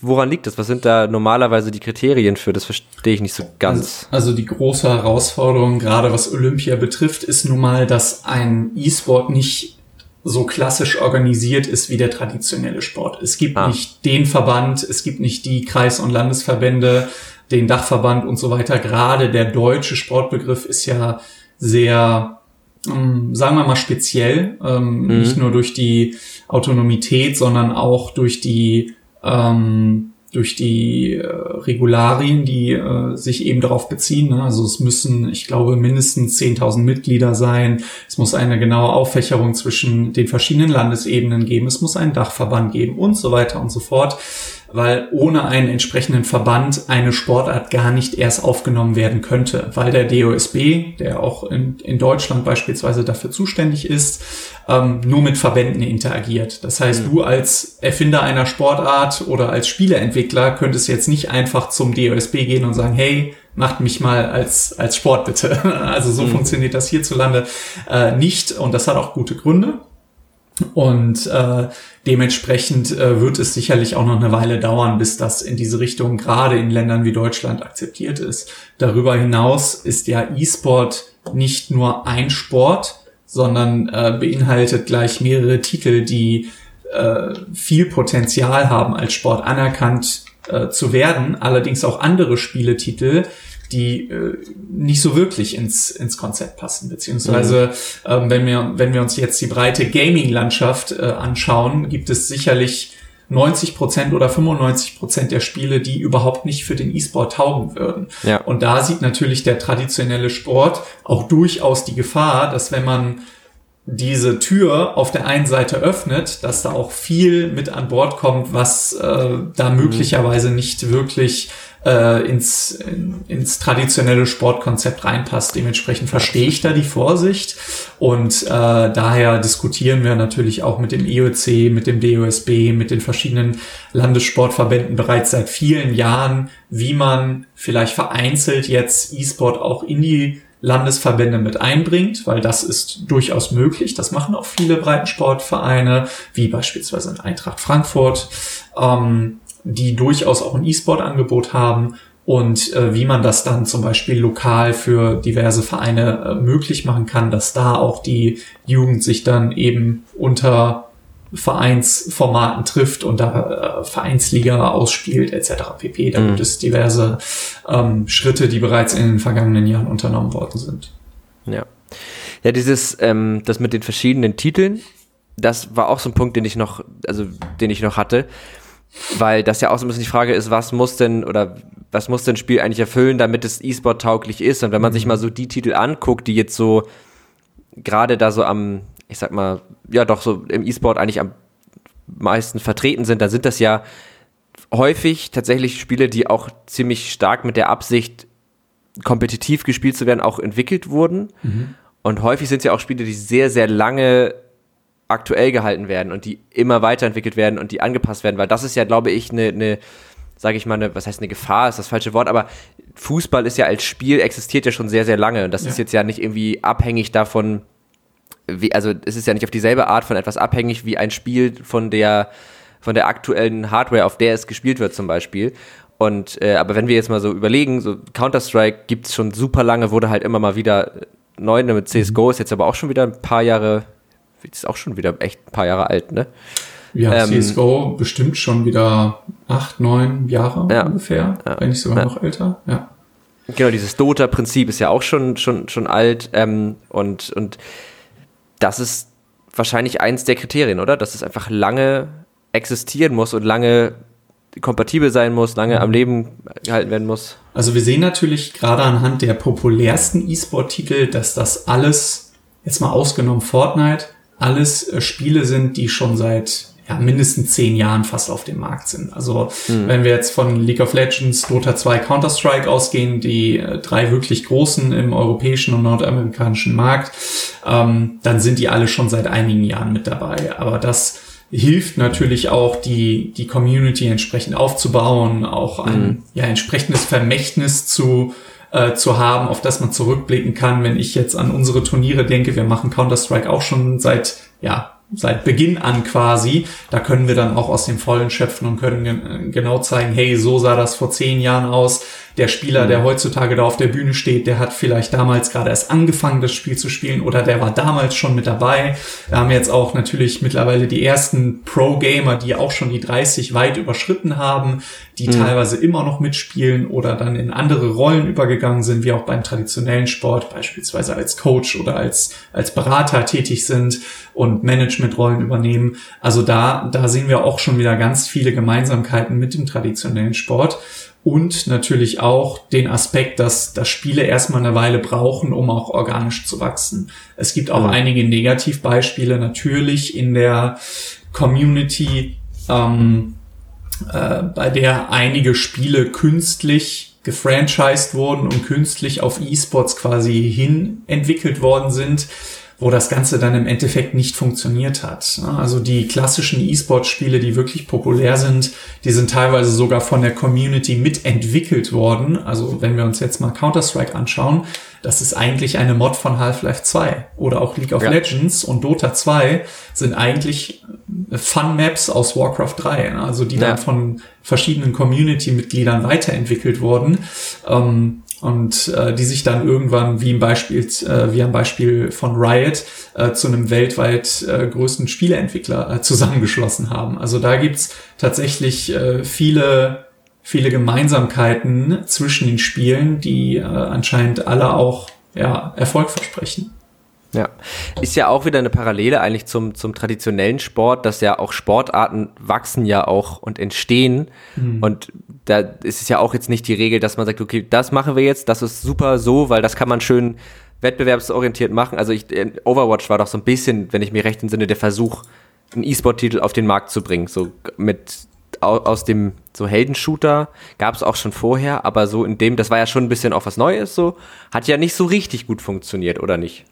woran liegt das? Was sind da normalerweise die Kriterien für? Das verstehe ich nicht so ganz. Also, also die große Herausforderung, gerade was Olympia betrifft, ist nun mal, dass ein E-Sport nicht so klassisch organisiert ist wie der traditionelle Sport. Es gibt ah. nicht den Verband, es gibt nicht die Kreis- und Landesverbände, den Dachverband und so weiter. Gerade der deutsche Sportbegriff ist ja sehr, ähm, sagen wir mal, speziell. Ähm, mhm. Nicht nur durch die Autonomität, sondern auch durch die ähm, durch die äh, Regularien, die äh, sich eben darauf beziehen. Ne? Also es müssen, ich glaube, mindestens 10.000 Mitglieder sein. Es muss eine genaue Auffächerung zwischen den verschiedenen Landesebenen geben. Es muss einen Dachverband geben und so weiter und so fort weil ohne einen entsprechenden Verband eine Sportart gar nicht erst aufgenommen werden könnte, weil der DOSB, der auch in, in Deutschland beispielsweise dafür zuständig ist, ähm, nur mit Verbänden interagiert. Das heißt, mhm. du als Erfinder einer Sportart oder als Spieleentwickler könntest jetzt nicht einfach zum DOSB gehen und sagen, hey, macht mich mal als, als Sport bitte. Also so mhm. funktioniert das hierzulande äh, nicht und das hat auch gute Gründe. Und äh, dementsprechend äh, wird es sicherlich auch noch eine Weile dauern, bis das in diese Richtung gerade in Ländern wie Deutschland akzeptiert ist. Darüber hinaus ist ja E-Sport nicht nur ein Sport, sondern äh, beinhaltet gleich mehrere Titel, die äh, viel Potenzial haben, als Sport anerkannt äh, zu werden. Allerdings auch andere Spieletitel, die äh, nicht so wirklich ins, ins Konzept passen. Beziehungsweise, mhm. ähm, wenn, wir, wenn wir uns jetzt die breite Gaming-Landschaft äh, anschauen, gibt es sicherlich 90 Prozent oder 95 Prozent der Spiele, die überhaupt nicht für den E-Sport taugen würden. Ja. Und da sieht natürlich der traditionelle Sport auch durchaus die Gefahr, dass wenn man diese Tür auf der einen Seite öffnet, dass da auch viel mit an Bord kommt, was äh, da mhm. möglicherweise nicht wirklich äh, ins, in, ins traditionelle Sportkonzept reinpasst. Dementsprechend verstehe ich da die Vorsicht und äh, daher diskutieren wir natürlich auch mit dem IOC, mit dem DOSB, mit den verschiedenen Landessportverbänden bereits seit vielen Jahren, wie man vielleicht vereinzelt jetzt E-Sport auch in die Landesverbände mit einbringt, weil das ist durchaus möglich. Das machen auch viele Breitensportvereine, wie beispielsweise in Eintracht Frankfurt. Ähm, die durchaus auch ein E-Sport-Angebot haben und äh, wie man das dann zum Beispiel lokal für diverse Vereine äh, möglich machen kann, dass da auch die Jugend sich dann eben unter Vereinsformaten trifft und da äh, Vereinsliga ausspielt etc. pp. Da mhm. gibt es diverse ähm, Schritte, die bereits in den vergangenen Jahren unternommen worden sind. Ja. Ja, dieses, ähm, das mit den verschiedenen Titeln, das war auch so ein Punkt, den ich noch, also den ich noch hatte weil das ja auch so ein bisschen die Frage ist, was muss denn oder was muss denn ein Spiel eigentlich erfüllen, damit es E-Sport tauglich ist? Und wenn man sich mhm. mal so die Titel anguckt, die jetzt so gerade da so am, ich sag mal, ja doch so im E-Sport eigentlich am meisten vertreten sind, dann sind das ja häufig tatsächlich Spiele, die auch ziemlich stark mit der Absicht, kompetitiv gespielt zu werden, auch entwickelt wurden. Mhm. Und häufig sind es ja auch Spiele, die sehr, sehr lange aktuell gehalten werden und die immer weiterentwickelt werden und die angepasst werden, weil das ist ja, glaube ich, eine, eine sage ich mal, eine, was heißt eine Gefahr, ist das falsche Wort, aber Fußball ist ja als Spiel existiert ja schon sehr, sehr lange und das ja. ist jetzt ja nicht irgendwie abhängig davon, wie, also es ist ja nicht auf dieselbe Art von etwas abhängig wie ein Spiel von der, von der aktuellen Hardware, auf der es gespielt wird zum Beispiel. Und, äh, aber wenn wir jetzt mal so überlegen, so Counter-Strike gibt's schon super lange, wurde halt immer mal wieder neu, ne, mit CSGO ist jetzt aber auch schon wieder ein paar Jahre, ist auch schon wieder echt ein paar Jahre alt, ne? Ja, ähm, CSGO bestimmt schon wieder acht, neun Jahre ja, ungefähr, ja, wenn nicht sogar ja. noch älter, ja. Genau, dieses Dota-Prinzip ist ja auch schon, schon, schon alt ähm, und, und das ist wahrscheinlich eins der Kriterien, oder? Dass es einfach lange existieren muss und lange kompatibel sein muss, lange am Leben gehalten werden muss. Also wir sehen natürlich gerade anhand der populärsten E-Sport-Titel, dass das alles, jetzt mal ausgenommen Fortnite, alles äh, Spiele sind, die schon seit ja, mindestens zehn Jahren fast auf dem Markt sind. Also hm. wenn wir jetzt von League of Legends, Dota 2, Counter-Strike ausgehen, die äh, drei wirklich großen im europäischen und nordamerikanischen Markt, ähm, dann sind die alle schon seit einigen Jahren mit dabei. Aber das hilft natürlich auch, die, die Community entsprechend aufzubauen, auch ein mhm. ja, entsprechendes Vermächtnis zu, äh, zu haben, auf das man zurückblicken kann. Wenn ich jetzt an unsere Turniere denke, wir machen Counter-Strike auch schon seit ja, seit Beginn an quasi. Da können wir dann auch aus dem Vollen schöpfen und können genau zeigen, hey, so sah das vor zehn Jahren aus der Spieler, der mhm. heutzutage da auf der Bühne steht, der hat vielleicht damals gerade erst angefangen, das Spiel zu spielen oder der war damals schon mit dabei. Wir haben jetzt auch natürlich mittlerweile die ersten Pro-Gamer, die auch schon die 30 weit überschritten haben, die mhm. teilweise immer noch mitspielen oder dann in andere Rollen übergegangen sind, wie auch beim traditionellen Sport, beispielsweise als Coach oder als, als Berater tätig sind und Managementrollen übernehmen. Also da, da sehen wir auch schon wieder ganz viele Gemeinsamkeiten mit dem traditionellen Sport und natürlich auch den Aspekt, dass, dass Spiele erstmal eine Weile brauchen, um auch organisch zu wachsen. Es gibt auch ja. einige Negativbeispiele natürlich in der Community, ähm, äh, bei der einige Spiele künstlich gefranchised wurden und künstlich auf E-Sports quasi hin entwickelt worden sind wo das Ganze dann im Endeffekt nicht funktioniert hat. Also die klassischen E-Sport-Spiele, die wirklich populär sind, die sind teilweise sogar von der Community mitentwickelt worden. Also wenn wir uns jetzt mal Counter-Strike anschauen, das ist eigentlich eine Mod von Half-Life 2 oder auch League of ja. Legends und Dota 2 sind eigentlich Fun-Maps aus Warcraft 3, also die ja. dann von verschiedenen Community-Mitgliedern weiterentwickelt wurden. Ähm, und äh, die sich dann irgendwann wie im Beispiel äh, wie am Beispiel von Riot äh, zu einem weltweit äh, größten Spieleentwickler äh, zusammengeschlossen haben. Also da gibt's tatsächlich äh, viele viele Gemeinsamkeiten zwischen den Spielen, die äh, anscheinend alle auch ja Erfolg versprechen. Ja, ist ja auch wieder eine Parallele eigentlich zum, zum traditionellen Sport, dass ja auch Sportarten wachsen ja auch und entstehen. Mhm. Und da ist es ja auch jetzt nicht die Regel, dass man sagt, okay, das machen wir jetzt, das ist super so, weil das kann man schön wettbewerbsorientiert machen. Also ich, Overwatch war doch so ein bisschen, wenn ich mir recht entsinne, der Versuch, einen E-Sport-Titel auf den Markt zu bringen. So mit aus dem so Heldenshooter gab es auch schon vorher, aber so in dem, das war ja schon ein bisschen auch was Neues, so hat ja nicht so richtig gut funktioniert, oder nicht?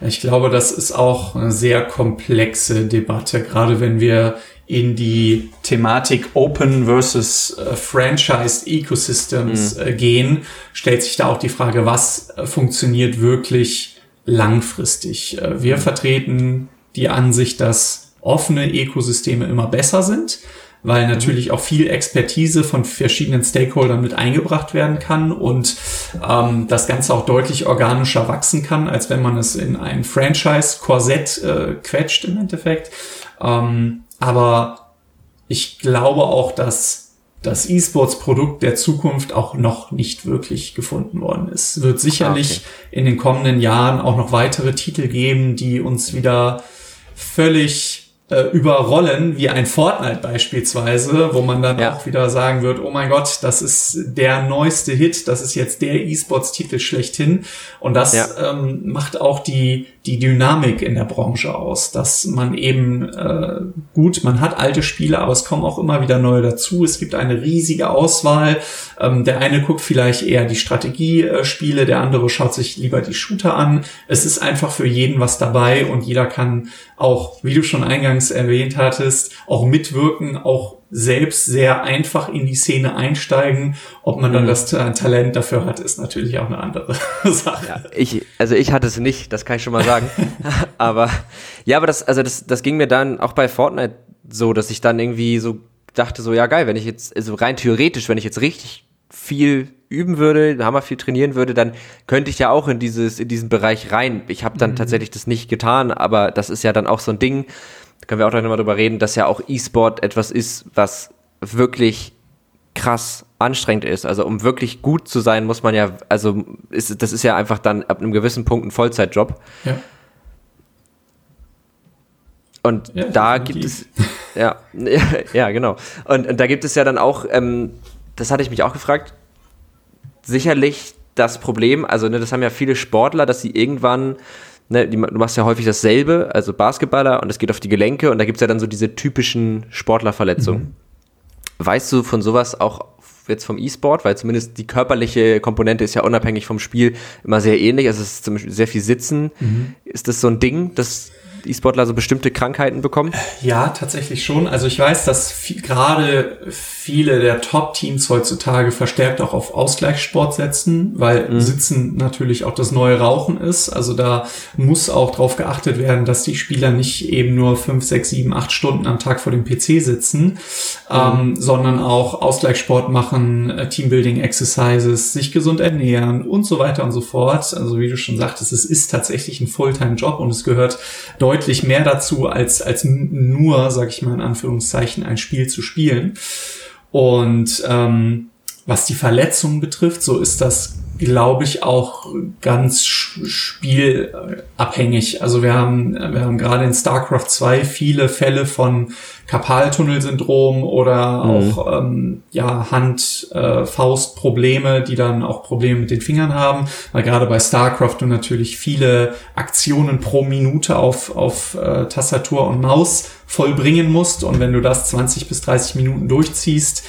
Ich glaube, das ist auch eine sehr komplexe Debatte, gerade wenn wir in die Thematik Open versus äh, Franchised Ecosystems mhm. äh, gehen, stellt sich da auch die Frage, was äh, funktioniert wirklich langfristig. Äh, wir vertreten die Ansicht, dass offene Ökosysteme immer besser sind weil natürlich auch viel Expertise von verschiedenen Stakeholdern mit eingebracht werden kann und ähm, das Ganze auch deutlich organischer wachsen kann, als wenn man es in ein Franchise-Korsett äh, quetscht im Endeffekt. Ähm, aber ich glaube auch, dass das E-Sports-Produkt der Zukunft auch noch nicht wirklich gefunden worden ist. Es wird sicherlich okay. in den kommenden Jahren auch noch weitere Titel geben, die uns wieder völlig äh, überrollen, wie ein Fortnite beispielsweise, wo man dann ja. auch wieder sagen wird, oh mein Gott, das ist der neueste Hit, das ist jetzt der E-Sports-Titel schlechthin. Und das ja. ähm, macht auch die, die Dynamik in der Branche aus, dass man eben äh, gut, man hat alte Spiele, aber es kommen auch immer wieder neue dazu. Es gibt eine riesige Auswahl. Ähm, der eine guckt vielleicht eher die Strategiespiele, der andere schaut sich lieber die Shooter an. Es ist einfach für jeden was dabei und jeder kann auch, wie du schon eingangs erwähnt hattest, auch mitwirken, auch selbst sehr einfach in die Szene einsteigen. Ob man dann mhm. das Talent dafür hat, ist natürlich auch eine andere Sache. Ja, ich, also ich hatte es nicht, das kann ich schon mal sagen. aber ja, aber das, also das, das ging mir dann auch bei Fortnite so, dass ich dann irgendwie so dachte, so ja geil, wenn ich jetzt, also rein theoretisch, wenn ich jetzt richtig viel üben würde, hammer viel trainieren würde, dann könnte ich ja auch in dieses in diesen Bereich rein. Ich habe dann mhm. tatsächlich das nicht getan, aber das ist ja dann auch so ein Ding. Da können wir auch noch mal drüber reden, dass ja auch E-Sport etwas ist, was wirklich krass anstrengend ist. Also um wirklich gut zu sein, muss man ja, also ist, das ist ja einfach dann ab einem gewissen Punkt ein Vollzeitjob. Ja. Und ja, da gibt es, ja, ja, genau. Und, und, da gibt es ja dann auch, ähm, das hatte ich mich auch gefragt, sicherlich das Problem, also ne, das haben ja viele Sportler, dass sie irgendwann, ne, die, du machst ja häufig dasselbe, also Basketballer und es geht auf die Gelenke und da gibt es ja dann so diese typischen Sportlerverletzungen. Mhm. Weißt du von sowas auch jetzt vom E-Sport, weil zumindest die körperliche Komponente ist ja unabhängig vom Spiel immer sehr ähnlich, also es ist zum Beispiel sehr viel Sitzen. Mhm. Ist das so ein Ding, dass E-Sportler so bestimmte Krankheiten bekommen? Ja, tatsächlich schon. Also ich weiß, dass viel, gerade viele der Top-Teams heutzutage verstärkt auch auf Ausgleichssport setzen, weil mhm. Sitzen natürlich auch das neue Rauchen ist. Also da muss auch darauf geachtet werden, dass die Spieler nicht eben nur fünf, sechs, sieben, acht Stunden am Tag vor dem PC sitzen, mhm. ähm, sondern auch Ausgleichssport machen, äh, Teambuilding-Exercises, sich gesund ernähren und so weiter und so fort. Also wie du schon sagtest, es ist tatsächlich ein Fulltime-Job und es gehört deutlich deutlich mehr dazu, als, als nur, sag ich mal in Anführungszeichen, ein Spiel zu spielen. Und ähm, was die Verletzungen betrifft, so ist das glaube ich, auch ganz spielabhängig. Also wir haben, wir haben gerade in StarCraft 2 viele Fälle von Karpaltunnelsyndrom oder mhm. auch ähm, ja, Hand-Faust-Probleme, äh, die dann auch Probleme mit den Fingern haben. Weil gerade bei StarCraft du natürlich viele Aktionen pro Minute auf, auf äh, Tastatur und Maus vollbringen musst. Und wenn du das 20 bis 30 Minuten durchziehst,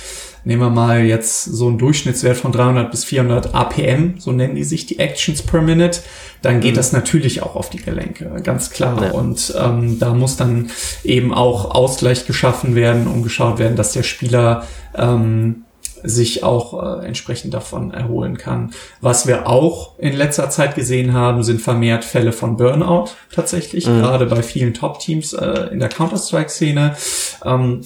nehmen wir mal jetzt so einen Durchschnittswert von 300 bis 400 APM, so nennen die sich die Actions per Minute, dann geht mhm. das natürlich auch auf die Gelenke, ganz klar. Ja. Und ähm, da muss dann eben auch Ausgleich geschaffen werden und geschaut werden, dass der Spieler ähm, sich auch äh, entsprechend davon erholen kann. Was wir auch in letzter Zeit gesehen haben, sind vermehrt Fälle von Burnout tatsächlich, mhm. gerade bei vielen Top-Teams äh, in der Counter-Strike-Szene. Ähm,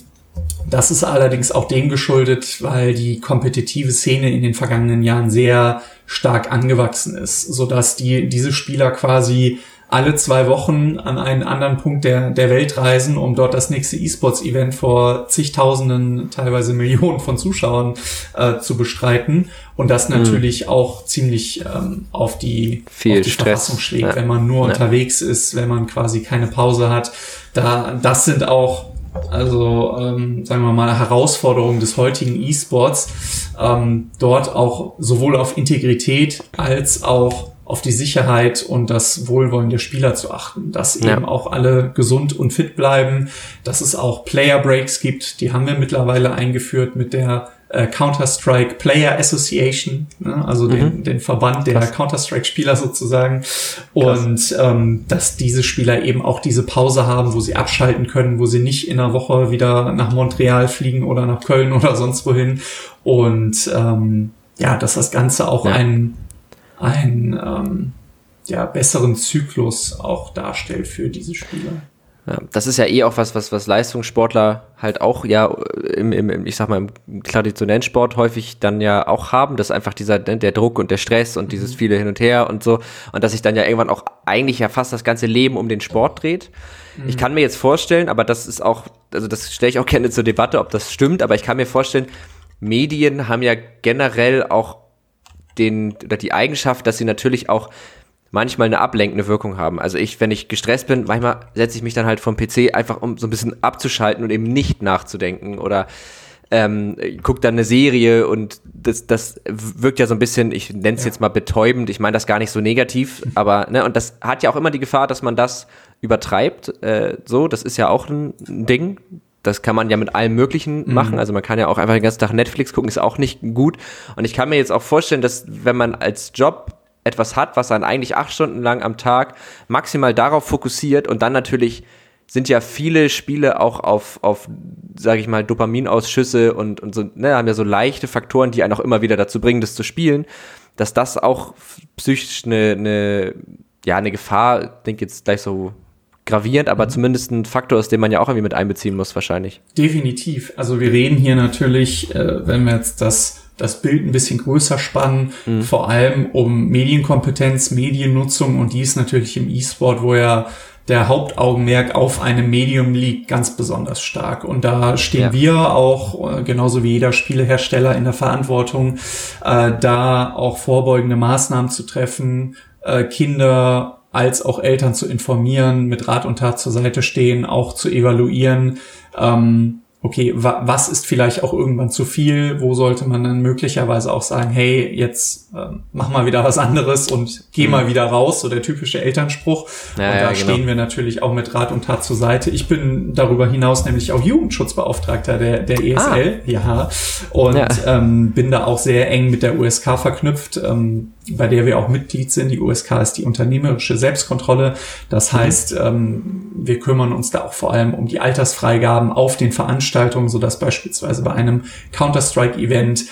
das ist allerdings auch dem geschuldet, weil die kompetitive Szene in den vergangenen Jahren sehr stark angewachsen ist, so dass die, diese Spieler quasi alle zwei Wochen an einen anderen Punkt der, der Welt reisen, um dort das nächste E-Sports-Event vor zigtausenden, teilweise Millionen von Zuschauern äh, zu bestreiten. Und das mhm. natürlich mhm. auch ziemlich ähm, auf die, Viel auf die Stress. Verfassung schlägt, ja. wenn man nur ja. unterwegs ist, wenn man quasi keine Pause hat. Da, das sind auch also ähm, sagen wir mal Herausforderung des heutigen E-Sports, ähm, dort auch sowohl auf Integrität als auch auf die Sicherheit und das Wohlwollen der Spieler zu achten, dass ja. eben auch alle gesund und fit bleiben, dass es auch Player Breaks gibt, die haben wir mittlerweile eingeführt mit der äh, Counter-Strike Player Association, ne? also mhm. den, den Verband der Counter-Strike-Spieler sozusagen. Und ähm, dass diese Spieler eben auch diese Pause haben, wo sie abschalten können, wo sie nicht in einer Woche wieder nach Montreal fliegen oder nach Köln oder sonst wohin. Und ähm, ja, dass das Ganze auch ja. einen, einen ähm, ja, besseren Zyklus auch darstellt für diese Spieler. Das ist ja eh auch was, was, was Leistungssportler halt auch ja im, im, ich sag mal, im traditionellen Sport häufig dann ja auch haben, dass einfach dieser, ne, der Druck und der Stress und dieses mhm. viele hin und her und so und dass sich dann ja irgendwann auch eigentlich ja fast das ganze Leben um den Sport dreht. Mhm. Ich kann mir jetzt vorstellen, aber das ist auch, also das stelle ich auch gerne zur Debatte, ob das stimmt, aber ich kann mir vorstellen, Medien haben ja generell auch den, oder die Eigenschaft, dass sie natürlich auch manchmal eine ablenkende Wirkung haben. Also ich, wenn ich gestresst bin, manchmal setze ich mich dann halt vom PC einfach, um so ein bisschen abzuschalten und eben nicht nachzudenken oder ähm, guckt dann eine Serie und das, das wirkt ja so ein bisschen, ich nenne es ja. jetzt mal betäubend, ich meine das gar nicht so negativ, aber ne, und das hat ja auch immer die Gefahr, dass man das übertreibt. Äh, so, das ist ja auch ein, ein Ding. Das kann man ja mit allem Möglichen mhm. machen. Also man kann ja auch einfach den ganzen Tag Netflix gucken, ist auch nicht gut. Und ich kann mir jetzt auch vorstellen, dass wenn man als Job etwas hat, was dann eigentlich acht Stunden lang am Tag maximal darauf fokussiert und dann natürlich sind ja viele Spiele auch auf, auf sage ich mal, Dopaminausschüsse und, und so, ne, haben ja so leichte Faktoren, die einen auch immer wieder dazu bringen, das zu spielen, dass das auch psychisch eine, eine ja, eine Gefahr, denke jetzt gleich so gravierend, aber mhm. zumindest ein Faktor ist, den man ja auch irgendwie mit einbeziehen muss, wahrscheinlich. Definitiv. Also wir reden hier natürlich, äh, wenn wir jetzt das das Bild ein bisschen größer spannen, mhm. vor allem um Medienkompetenz, Mediennutzung und die ist natürlich im E-Sport, wo ja der Hauptaugenmerk auf einem Medium liegt, ganz besonders stark. Und da stehen ja. wir auch, äh, genauso wie jeder Spielehersteller, in der Verantwortung, äh, da auch vorbeugende Maßnahmen zu treffen, äh, Kinder als auch Eltern zu informieren, mit Rat und Tat zur Seite stehen, auch zu evaluieren, ähm, okay, wa was ist vielleicht auch irgendwann zu viel? Wo sollte man dann möglicherweise auch sagen, hey, jetzt äh, mach mal wieder was anderes und geh mhm. mal wieder raus, so der typische Elternspruch. Ja, und da ja, genau. stehen wir natürlich auch mit Rat und Tat zur Seite. Ich bin darüber hinaus nämlich auch Jugendschutzbeauftragter der, der ESL, ah. ja, und ja. Ähm, bin da auch sehr eng mit der USK verknüpft. Ähm, bei der wir auch Mitglied sind. Die USK ist die unternehmerische Selbstkontrolle. Das mhm. heißt, ähm, wir kümmern uns da auch vor allem um die Altersfreigaben auf den Veranstaltungen, so dass beispielsweise bei einem Counter-Strike-Event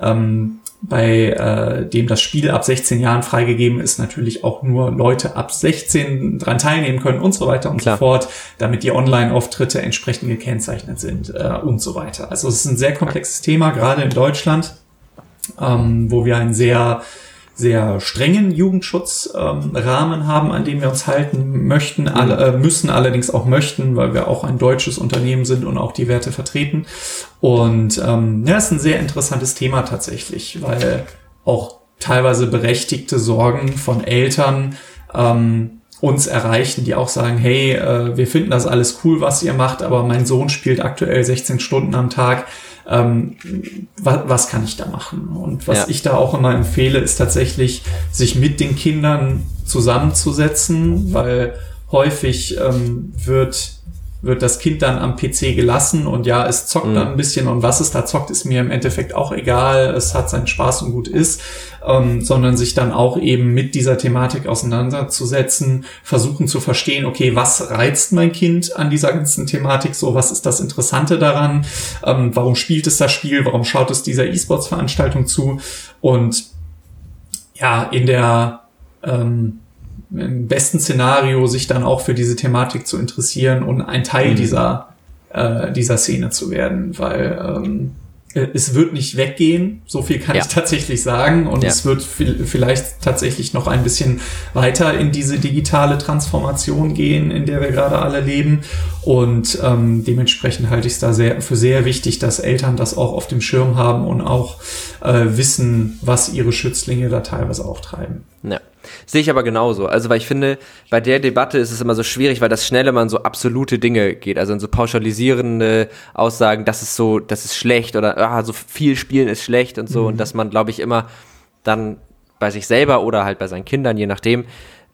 ähm, bei äh, dem das Spiel ab 16 Jahren freigegeben ist, natürlich auch nur Leute ab 16 dran teilnehmen können und so weiter und Klar. so fort, damit die Online-Auftritte entsprechend gekennzeichnet sind äh, und so weiter. Also es ist ein sehr komplexes Thema, gerade in Deutschland, ähm, wo wir ein sehr sehr strengen Jugendschutzrahmen ähm, haben, an dem wir uns halten möchten, alle, äh, müssen allerdings auch möchten, weil wir auch ein deutsches Unternehmen sind und auch die Werte vertreten. Und ähm, ja, ist ein sehr interessantes Thema tatsächlich, weil auch teilweise berechtigte Sorgen von Eltern ähm, uns erreichen, die auch sagen, hey, äh, wir finden das alles cool, was ihr macht, aber mein Sohn spielt aktuell 16 Stunden am Tag ähm, was, was kann ich da machen? Und was ja. ich da auch immer empfehle, ist tatsächlich, sich mit den Kindern zusammenzusetzen, weil häufig ähm, wird wird das Kind dann am PC gelassen und ja, es zockt mhm. dann ein bisschen und was es da zockt, ist mir im Endeffekt auch egal. Es hat seinen Spaß und gut ist, ähm, sondern sich dann auch eben mit dieser Thematik auseinanderzusetzen, versuchen zu verstehen, okay, was reizt mein Kind an dieser ganzen Thematik so, was ist das Interessante daran, ähm, warum spielt es das Spiel, warum schaut es dieser E-Sports-Veranstaltung zu und ja, in der ähm, im besten Szenario sich dann auch für diese Thematik zu interessieren und ein Teil mhm. dieser, äh, dieser Szene zu werden, weil ähm, äh, es wird nicht weggehen, so viel kann ja. ich tatsächlich sagen. Und ja. es wird vielleicht tatsächlich noch ein bisschen weiter in diese digitale Transformation gehen, in der wir gerade alle leben. Und ähm, dementsprechend halte ich es da sehr, für sehr wichtig, dass Eltern das auch auf dem Schirm haben und auch äh, wissen, was ihre Schützlinge da teilweise auch treiben. Ja. Sehe ich aber genauso. Also, weil ich finde, bei der Debatte ist es immer so schwierig, weil das schnell immer in so absolute Dinge geht. Also in so pauschalisierende Aussagen, das ist so, das ist schlecht oder ah, so viel spielen ist schlecht und so. Mhm. Und dass man, glaube ich, immer dann bei sich selber oder halt bei seinen Kindern, je nachdem,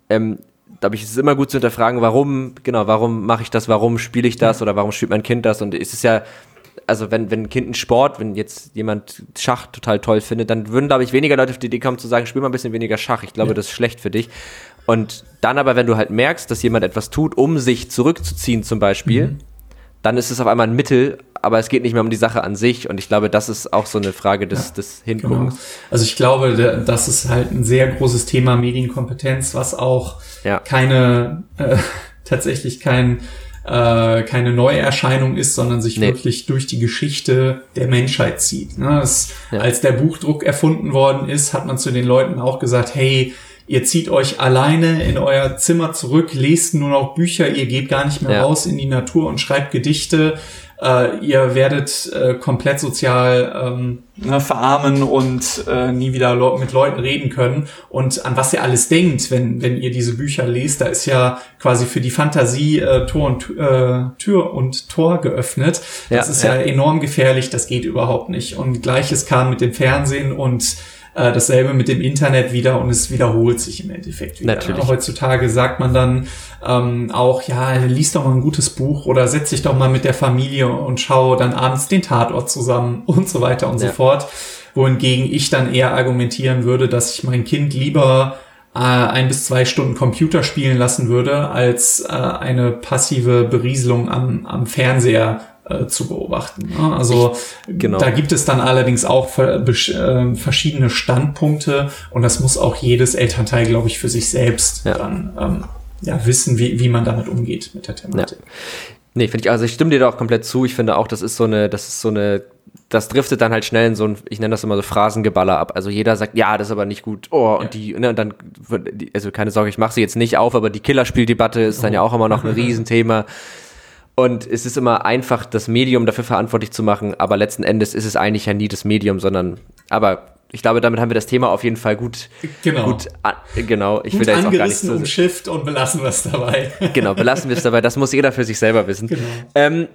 ähm, glaube ich, ist es immer gut zu hinterfragen, warum, genau, warum mache ich das, warum spiele ich das oder warum spielt mein Kind das? Und es ist ja also wenn, wenn ein Kind einen Sport, wenn jetzt jemand Schach total toll findet, dann würden, glaube ich, weniger Leute auf die Idee kommen zu sagen, spiel mal ein bisschen weniger Schach. Ich glaube, ja. das ist schlecht für dich. Und dann aber, wenn du halt merkst, dass jemand etwas tut, um sich zurückzuziehen zum Beispiel, mhm. dann ist es auf einmal ein Mittel, aber es geht nicht mehr um die Sache an sich. Und ich glaube, das ist auch so eine Frage des, ja, des Hinguckens. Genau. Also ich glaube, das ist halt ein sehr großes Thema Medienkompetenz, was auch ja. keine, äh, tatsächlich kein äh, keine Neuerscheinung ist, sondern sich nee. wirklich durch die Geschichte der Menschheit zieht. Ne? Es, ja. Als der Buchdruck erfunden worden ist, hat man zu den Leuten auch gesagt, hey, ihr zieht euch alleine in euer Zimmer zurück, lest nur noch Bücher, ihr geht gar nicht mehr ja. raus in die Natur und schreibt Gedichte. Äh, ihr werdet äh, komplett sozial ähm, ne, verarmen und äh, nie wieder le mit Leuten reden können. Und an was ihr alles denkt, wenn, wenn ihr diese Bücher lest, da ist ja quasi für die Fantasie äh, Tor und, äh, Tür und Tor geöffnet. Das ja, ist ja, ja enorm gefährlich, das geht überhaupt nicht. Und gleiches kam mit dem Fernsehen und äh, dasselbe mit dem Internet wieder und es wiederholt sich im Endeffekt wieder. Natürlich. Heutzutage sagt man dann ähm, auch, ja, liest doch mal ein gutes Buch oder setz dich doch mal mit der Familie und schau dann abends den Tatort zusammen und so weiter und ja. so fort. Wohingegen ich dann eher argumentieren würde, dass ich mein Kind lieber äh, ein bis zwei Stunden Computer spielen lassen würde, als äh, eine passive Berieselung am, am Fernseher äh, zu beobachten. Ne? Also genau. da gibt es dann allerdings auch äh, verschiedene Standpunkte und das muss auch jedes Elternteil, glaube ich, für sich selbst ja. dann ähm, ja, wissen, wie, wie man damit umgeht mit der Thematik. Ja. Nee, finde ich, also ich stimme dir da auch komplett zu. Ich finde auch, das ist so eine, das ist so eine, das driftet dann halt schnell in so ein, ich nenne das immer so Phrasengeballer ab. Also jeder sagt, ja, das ist aber nicht gut. Oh, und die, ne, und dann, also keine Sorge, ich mache sie jetzt nicht auf, aber die Killerspieldebatte ist dann ja auch immer noch ein Riesenthema. Und es ist immer einfach, das Medium dafür verantwortlich zu machen, aber letzten Endes ist es eigentlich ja nie das Medium, sondern, aber ich glaube, damit haben wir das Thema auf jeden Fall gut, genau. gut, genau. Ich gut will da jetzt auch gar nicht so. umschifft und belassen wir es dabei. genau, belassen wir es dabei. Das muss jeder für sich selber wissen. Genau. Ähm,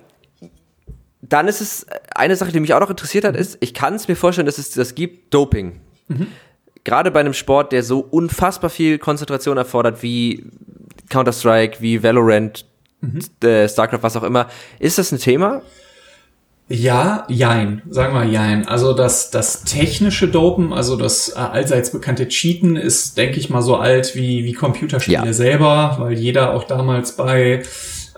dann ist es eine Sache, die mich auch noch interessiert hat, ist, ich kann es mir vorstellen, dass es das gibt, Doping. Mhm. Gerade bei einem Sport, der so unfassbar viel Konzentration erfordert, wie Counter-Strike, wie Valorant, mhm. äh, StarCraft, was auch immer. Ist das ein Thema? Ja, jein, sagen wir jein. Also das, das technische Dopen, also das äh, allseits bekannte Cheaten ist, denke ich mal, so alt wie, wie Computerspiele ja. selber, weil jeder auch damals bei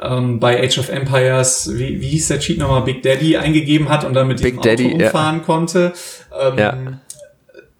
ähm, bei Age of Empires, wie, wie hieß der Cheat nochmal, Big Daddy eingegeben hat und dann mit Big dem Auto umfahren ja. konnte. Ähm, ja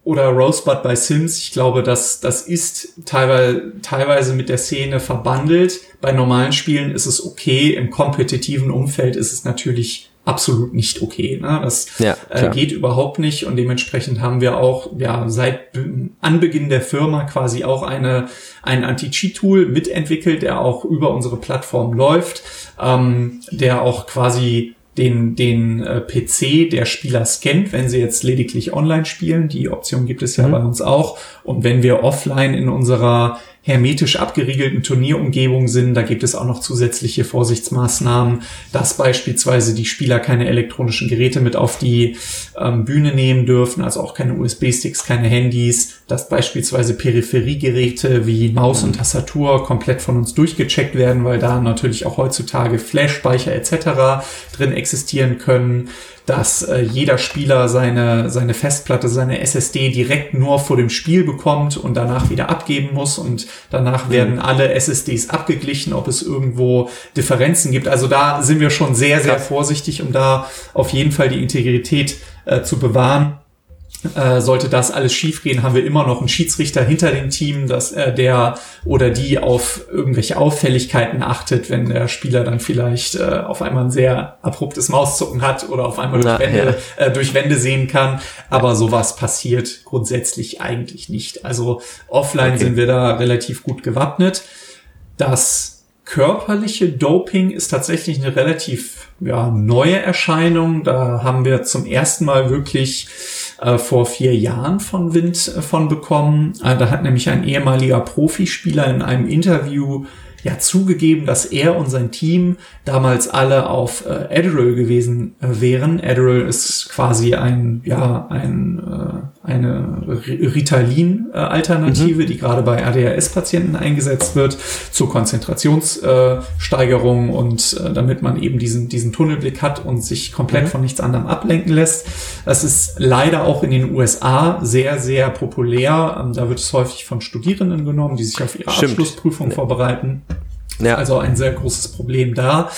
oder Rosebud bei Sims, ich glaube, das, das ist teilweise, teilweise mit der Szene verbandelt. Bei normalen Spielen ist es okay, im kompetitiven Umfeld ist es natürlich absolut nicht okay. Ne? Das ja, äh, geht überhaupt nicht und dementsprechend haben wir auch ja seit Anbeginn der Firma quasi auch eine ein Anti-Cheat-Tool mitentwickelt, der auch über unsere Plattform läuft, ähm, der auch quasi den, den äh, PC der Spieler scannt, wenn sie jetzt lediglich online spielen. Die Option gibt es ja mhm. bei uns auch. Und wenn wir offline in unserer hermetisch abgeriegelten Turnierumgebung sind. Da gibt es auch noch zusätzliche Vorsichtsmaßnahmen, dass beispielsweise die Spieler keine elektronischen Geräte mit auf die ähm, Bühne nehmen dürfen, also auch keine USB-Sticks, keine Handys, dass beispielsweise Peripheriegeräte wie Maus und Tastatur komplett von uns durchgecheckt werden, weil da natürlich auch heutzutage Flash-Speicher etc. drin existieren können dass äh, jeder Spieler seine, seine Festplatte, seine SSD direkt nur vor dem Spiel bekommt und danach wieder abgeben muss und danach mhm. werden alle SSDs abgeglichen, ob es irgendwo Differenzen gibt. Also da sind wir schon sehr, sehr vorsichtig, um da auf jeden Fall die Integrität äh, zu bewahren. Äh, sollte das alles schiefgehen, haben wir immer noch einen Schiedsrichter hinter dem Team, dass äh, der oder die auf irgendwelche Auffälligkeiten achtet, wenn der Spieler dann vielleicht äh, auf einmal ein sehr abruptes Mauszucken hat oder auf einmal Na, durch, Wände, ja. äh, durch Wände sehen kann. Aber sowas passiert grundsätzlich eigentlich nicht. Also offline okay. sind wir da relativ gut gewappnet. Das körperliche Doping ist tatsächlich eine relativ ja, neue Erscheinung. Da haben wir zum ersten Mal wirklich äh, vor vier Jahren von Wind äh, von bekommen. Äh, da hat nämlich ein ehemaliger Profispieler in einem Interview ja zugegeben, dass er und sein Team damals alle auf äh, Adderall gewesen äh, wären. Adderall ist quasi ein ja ein äh, eine Ritalin-Alternative, mhm. die gerade bei ADHS-Patienten eingesetzt wird zur Konzentrationssteigerung und äh, damit man eben diesen diesen Tunnelblick hat und sich komplett mhm. von nichts anderem ablenken lässt. Das ist leider auch in den USA sehr sehr populär. Ähm, da wird es häufig von Studierenden genommen, die sich auf ihre Stimmt. Abschlussprüfung vorbereiten. Ja. Also ein sehr großes Problem da.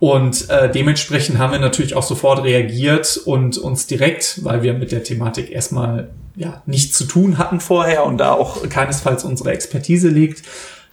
Und äh, dementsprechend haben wir natürlich auch sofort reagiert und uns direkt, weil wir mit der Thematik erstmal ja nichts zu tun hatten vorher und da auch keinesfalls unsere Expertise liegt,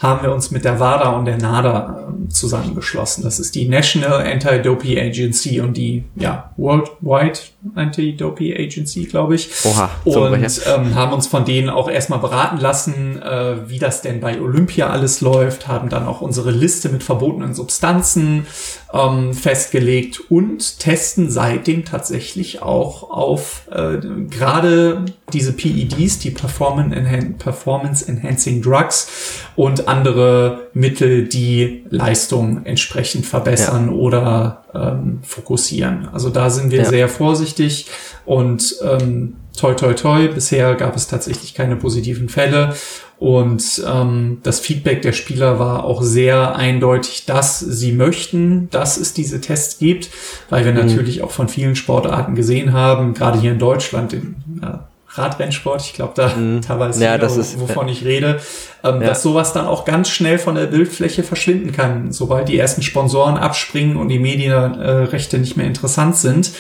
haben wir uns mit der WADA und der NADA äh, zusammengeschlossen. Das ist die National Anti-Doping Agency und die ja, Worldwide Anti-Doping Agency, glaube ich. Oha, und ähm, haben uns von denen auch erstmal beraten lassen, äh, wie das denn bei Olympia alles läuft, haben dann auch unsere Liste mit verbotenen Substanzen ähm, festgelegt und testen seitdem tatsächlich auch auf äh, gerade diese PEDs, die Performance, Enhan Performance Enhancing Drugs und andere Mittel, die Leistung entsprechend verbessern ja. oder ähm, fokussieren. Also da sind wir ja. sehr vorsichtig und ähm, toi toi toi, bisher gab es tatsächlich keine positiven Fälle und ähm, das Feedback der Spieler war auch sehr eindeutig, dass sie möchten, dass es diese Tests gibt, weil wir mhm. natürlich auch von vielen Sportarten gesehen haben, gerade hier in Deutschland, in, ja, Radrennsport, ich glaube, da mhm. teilweise, ja, das ist, wovon ich rede, ähm, ja. dass sowas dann auch ganz schnell von der Bildfläche verschwinden kann, sobald die ersten Sponsoren abspringen und die Medienrechte nicht mehr interessant sind,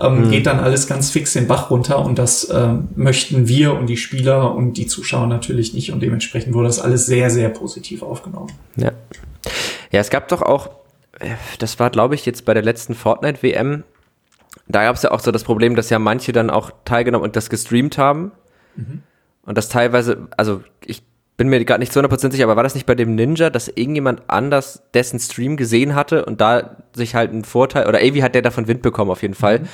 ähm, mhm. geht dann alles ganz fix den Bach runter und das ähm, möchten wir und die Spieler und die Zuschauer natürlich nicht und dementsprechend wurde das alles sehr, sehr positiv aufgenommen. Ja, ja es gab doch auch, äh, das war glaube ich jetzt bei der letzten Fortnite-WM, da gab es ja auch so das Problem, dass ja manche dann auch teilgenommen und das gestreamt haben. Mhm. Und das teilweise, also ich bin mir gerade nicht zu 100% sicher, aber war das nicht bei dem Ninja, dass irgendjemand anders dessen Stream gesehen hatte und da sich halt einen Vorteil, oder irgendwie hat der davon Wind bekommen auf jeden Fall. Mhm.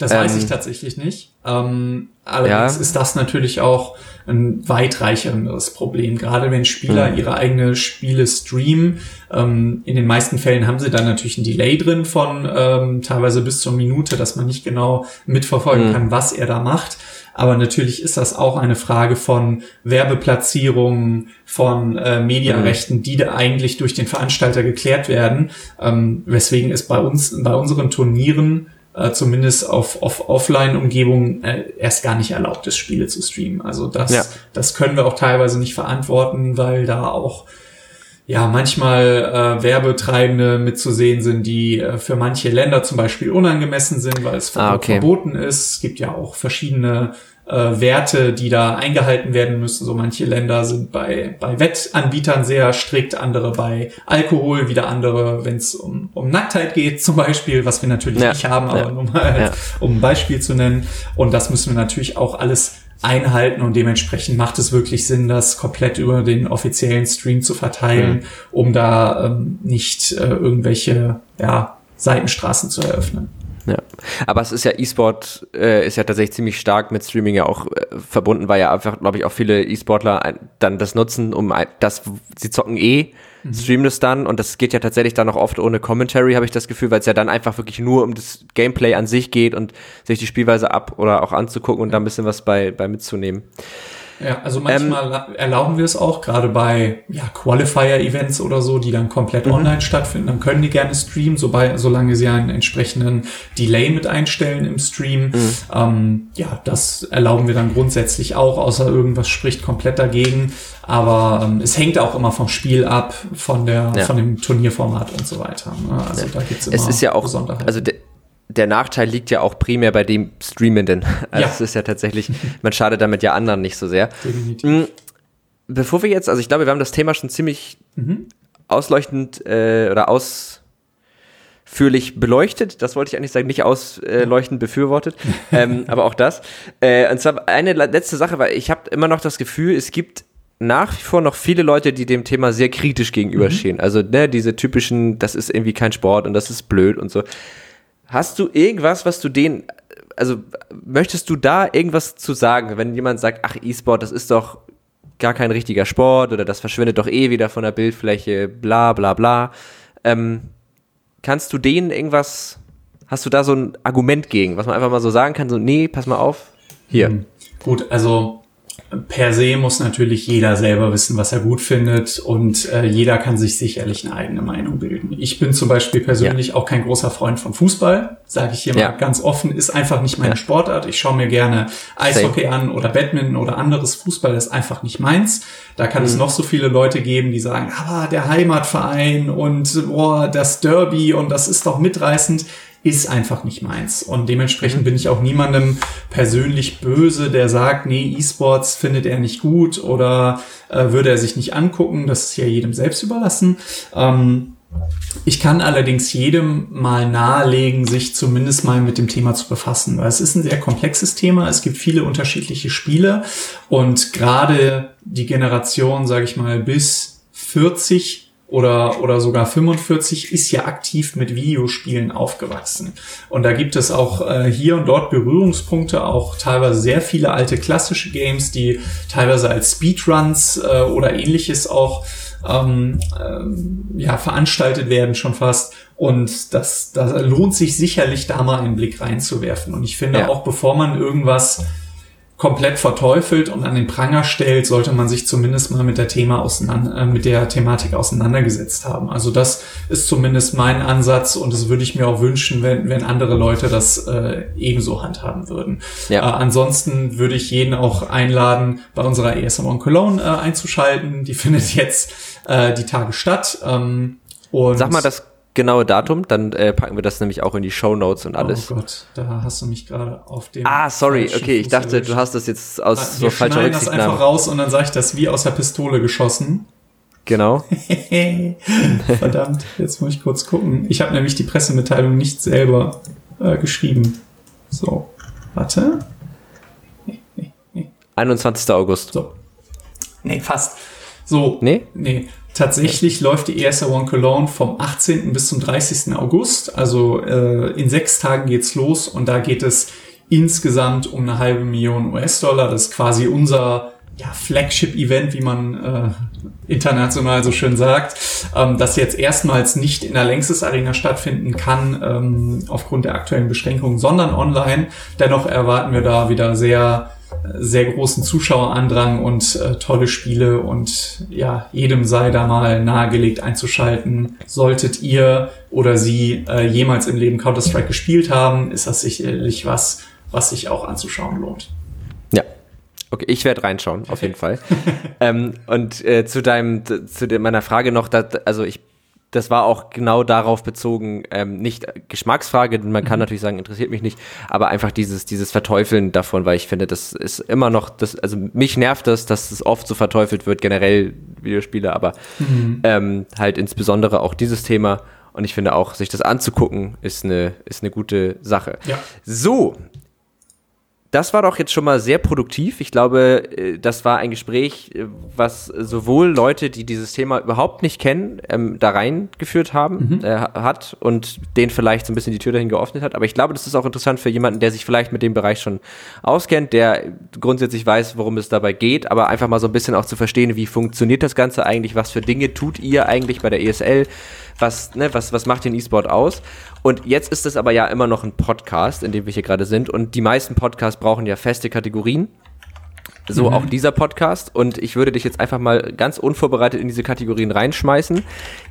Das ähm, weiß ich tatsächlich nicht. Ähm, allerdings ja. ist das natürlich auch ein weitreicheres Problem. Gerade wenn Spieler mhm. ihre eigene Spiele streamen. Ähm, in den meisten Fällen haben sie dann natürlich ein Delay drin von ähm, teilweise bis zur Minute, dass man nicht genau mitverfolgen mhm. kann, was er da macht. Aber natürlich ist das auch eine Frage von Werbeplatzierungen, von äh, Medienrechten, mhm. die da eigentlich durch den Veranstalter geklärt werden. Ähm, weswegen es bei uns, bei unseren Turnieren äh, zumindest auf, auf Offline-Umgebungen äh, erst gar nicht erlaubt ist, Spiele zu streamen. Also das, ja. das können wir auch teilweise nicht verantworten, weil da auch ja manchmal äh, Werbetreibende mitzusehen sind, die äh, für manche Länder zum Beispiel unangemessen sind, weil es ah, okay. verboten ist. Es gibt ja auch verschiedene äh, Werte, die da eingehalten werden müssen. So manche Länder sind bei, bei Wettanbietern sehr strikt, andere bei Alkohol, wieder andere, wenn es um, um Nacktheit geht zum Beispiel, was wir natürlich ja. nicht haben, aber ja. nur mal, ja. um ein Beispiel zu nennen. Und das müssen wir natürlich auch alles einhalten und dementsprechend macht es wirklich Sinn, das komplett über den offiziellen Stream zu verteilen, mhm. um da ähm, nicht äh, irgendwelche ja, Seitenstraßen zu eröffnen. Ja, aber es ist ja E-Sport äh, ist ja tatsächlich ziemlich stark mit Streaming ja auch äh, verbunden, weil ja einfach, glaube ich, auch viele E-Sportler dann das nutzen, um das sie zocken eh, mhm. streamen es dann und das geht ja tatsächlich dann auch oft ohne Commentary, habe ich das Gefühl, weil es ja dann einfach wirklich nur um das Gameplay an sich geht und sich die Spielweise ab oder auch anzugucken und da ein bisschen was bei bei mitzunehmen. Ja, also manchmal ähm, erlauben wir es auch, gerade bei ja, Qualifier-Events oder so, die dann komplett mhm. online stattfinden, dann können die gerne streamen, sobald, solange sie einen entsprechenden Delay mit einstellen im Stream. Mhm. Ähm, ja, das erlauben wir dann grundsätzlich auch, außer irgendwas spricht komplett dagegen. Aber ähm, es hängt auch immer vom Spiel ab, von der, ja. von dem Turnierformat und so weiter. Ne? Also ja. da gibt's immer es ist ja auch, Besonderheiten. Also der Nachteil liegt ja auch primär bei dem Streamenden. Also ja. es ist ja tatsächlich, man schadet damit ja anderen nicht so sehr. Definitiv. Hm, bevor wir jetzt, also ich glaube, wir haben das Thema schon ziemlich mhm. ausleuchtend äh, oder ausführlich beleuchtet. Das wollte ich eigentlich sagen, nicht ausleuchtend befürwortet, ähm, aber auch das. Äh, und zwar eine letzte Sache, weil ich habe immer noch das Gefühl, es gibt nach wie vor noch viele Leute, die dem Thema sehr kritisch gegenüberstehen. Mhm. Also ne, diese typischen, das ist irgendwie kein Sport und das ist blöd und so. Hast du irgendwas, was du denen, also möchtest du da irgendwas zu sagen, wenn jemand sagt, ach, E-Sport, das ist doch gar kein richtiger Sport oder das verschwindet doch eh wieder von der Bildfläche, bla bla bla. Ähm, kannst du denen irgendwas, hast du da so ein Argument gegen, was man einfach mal so sagen kann, so, nee, pass mal auf, hier. Mhm. Gut, also per se muss natürlich jeder selber wissen, was er gut findet und äh, jeder kann sich sicherlich eine eigene Meinung bilden. Ich bin zum Beispiel persönlich ja. auch kein großer Freund von Fußball, sage ich hier ja. mal ganz offen, ist einfach nicht meine ja. Sportart. Ich schaue mir gerne Eishockey Same. an oder Badminton oder anderes Fußball, ist einfach nicht meins. Da kann mhm. es noch so viele Leute geben, die sagen, aber der Heimatverein und boah, das Derby und das ist doch mitreißend ist einfach nicht meins. Und dementsprechend mhm. bin ich auch niemandem persönlich böse, der sagt, nee, E-Sports findet er nicht gut oder äh, würde er sich nicht angucken. Das ist ja jedem selbst überlassen. Ähm, ich kann allerdings jedem mal nahelegen, sich zumindest mal mit dem Thema zu befassen, weil es ist ein sehr komplexes Thema. Es gibt viele unterschiedliche Spiele und gerade die Generation, sage ich mal, bis 40 oder, oder sogar 45 ist ja aktiv mit Videospielen aufgewachsen. Und da gibt es auch äh, hier und dort Berührungspunkte, auch teilweise sehr viele alte klassische Games, die teilweise als Speedruns äh, oder ähnliches auch ähm, äh, ja, veranstaltet werden schon fast. Und das, das lohnt sich sicherlich, da mal einen Blick reinzuwerfen. Und ich finde ja. auch, bevor man irgendwas komplett verteufelt und an den Pranger stellt, sollte man sich zumindest mal mit der Thema auseinander, äh, mit der Thematik auseinandergesetzt haben. Also das ist zumindest mein Ansatz und das würde ich mir auch wünschen, wenn, wenn andere Leute das äh, ebenso handhaben würden. Ja. Äh, ansonsten würde ich jeden auch einladen, bei unserer ESM on Cologne äh, einzuschalten. Die findet jetzt äh, die Tage statt. Ähm, und Sag mal das genaue Datum, dann äh, packen wir das nämlich auch in die Show Notes und alles. Oh Gott, da hast du mich gerade auf dem. Ah, sorry, okay, ich dachte, erwischt. du hast das jetzt aus ah, so falscher Rücksicht. das einfach raus und dann sage ich das wie aus der Pistole geschossen. Genau. Verdammt, jetzt muss ich kurz gucken. Ich habe nämlich die Pressemitteilung nicht selber äh, geschrieben. So, warte. 21. August. So. Nee, fast. So. Nee? Nee. Tatsächlich läuft die ESA One Cologne vom 18. bis zum 30. August. Also äh, in sechs Tagen geht's los und da geht es insgesamt um eine halbe Million US-Dollar. Das ist quasi unser ja, Flagship-Event, wie man äh, international so schön sagt, ähm, das jetzt erstmals nicht in der Längstes Arena stattfinden kann, ähm, aufgrund der aktuellen Beschränkungen, sondern online. Dennoch erwarten wir da wieder sehr sehr großen Zuschauerandrang und äh, tolle Spiele und ja, jedem sei da mal nahegelegt einzuschalten. Solltet ihr oder sie äh, jemals im Leben Counter-Strike gespielt haben, ist das sicherlich was, was sich auch anzuschauen lohnt. Ja. Okay, ich werde reinschauen, auf jeden Fall. ähm, und äh, zu deinem, zu meiner Frage noch, dass, also ich das war auch genau darauf bezogen, ähm, nicht Geschmacksfrage, man kann mhm. natürlich sagen, interessiert mich nicht, aber einfach dieses, dieses Verteufeln davon, weil ich finde, das ist immer noch, das, also mich nervt das, dass es oft so verteufelt wird, generell Videospiele, aber mhm. ähm, halt insbesondere auch dieses Thema. Und ich finde auch, sich das anzugucken, ist eine, ist eine gute Sache. Ja. So, das war doch jetzt schon mal sehr produktiv. Ich glaube, äh, das war ein Gespräch, äh, was sowohl Leute, die dieses Thema überhaupt nicht kennen, ähm, da reingeführt haben, mhm. äh, hat und denen vielleicht so ein bisschen die Tür dahin geöffnet hat. Aber ich glaube, das ist auch interessant für jemanden, der sich vielleicht mit dem Bereich schon auskennt, der grundsätzlich weiß, worum es dabei geht, aber einfach mal so ein bisschen auch zu verstehen, wie funktioniert das Ganze eigentlich, was für Dinge tut ihr eigentlich bei der ESL, was, ne, was, was macht den E-Sport aus? Und jetzt ist es aber ja immer noch ein Podcast, in dem wir hier gerade sind. Und die meisten Podcasts brauchen ja feste Kategorien. So mhm. auch dieser Podcast. Und ich würde dich jetzt einfach mal ganz unvorbereitet in diese Kategorien reinschmeißen.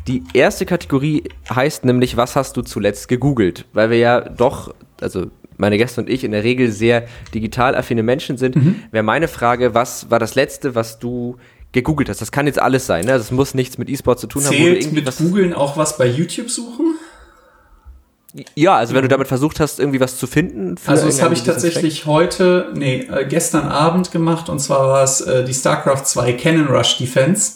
Die erste Kategorie heißt nämlich, was hast du zuletzt gegoogelt? Weil wir ja doch, also meine Gäste und ich in der Regel sehr digital affine Menschen sind, mhm. wäre meine Frage, was war das letzte, was du gegoogelt hast? Das kann jetzt alles sein, ne? Das muss nichts mit E-Sport zu tun Zählt haben. Zählt mit Googeln auch was bei YouTube suchen? Ja, also wenn du damit versucht hast, irgendwie was zu finden. also das habe ich tatsächlich Effekt. heute, nee, äh, gestern Abend gemacht und zwar war es äh, die StarCraft 2 Cannon Rush Defense.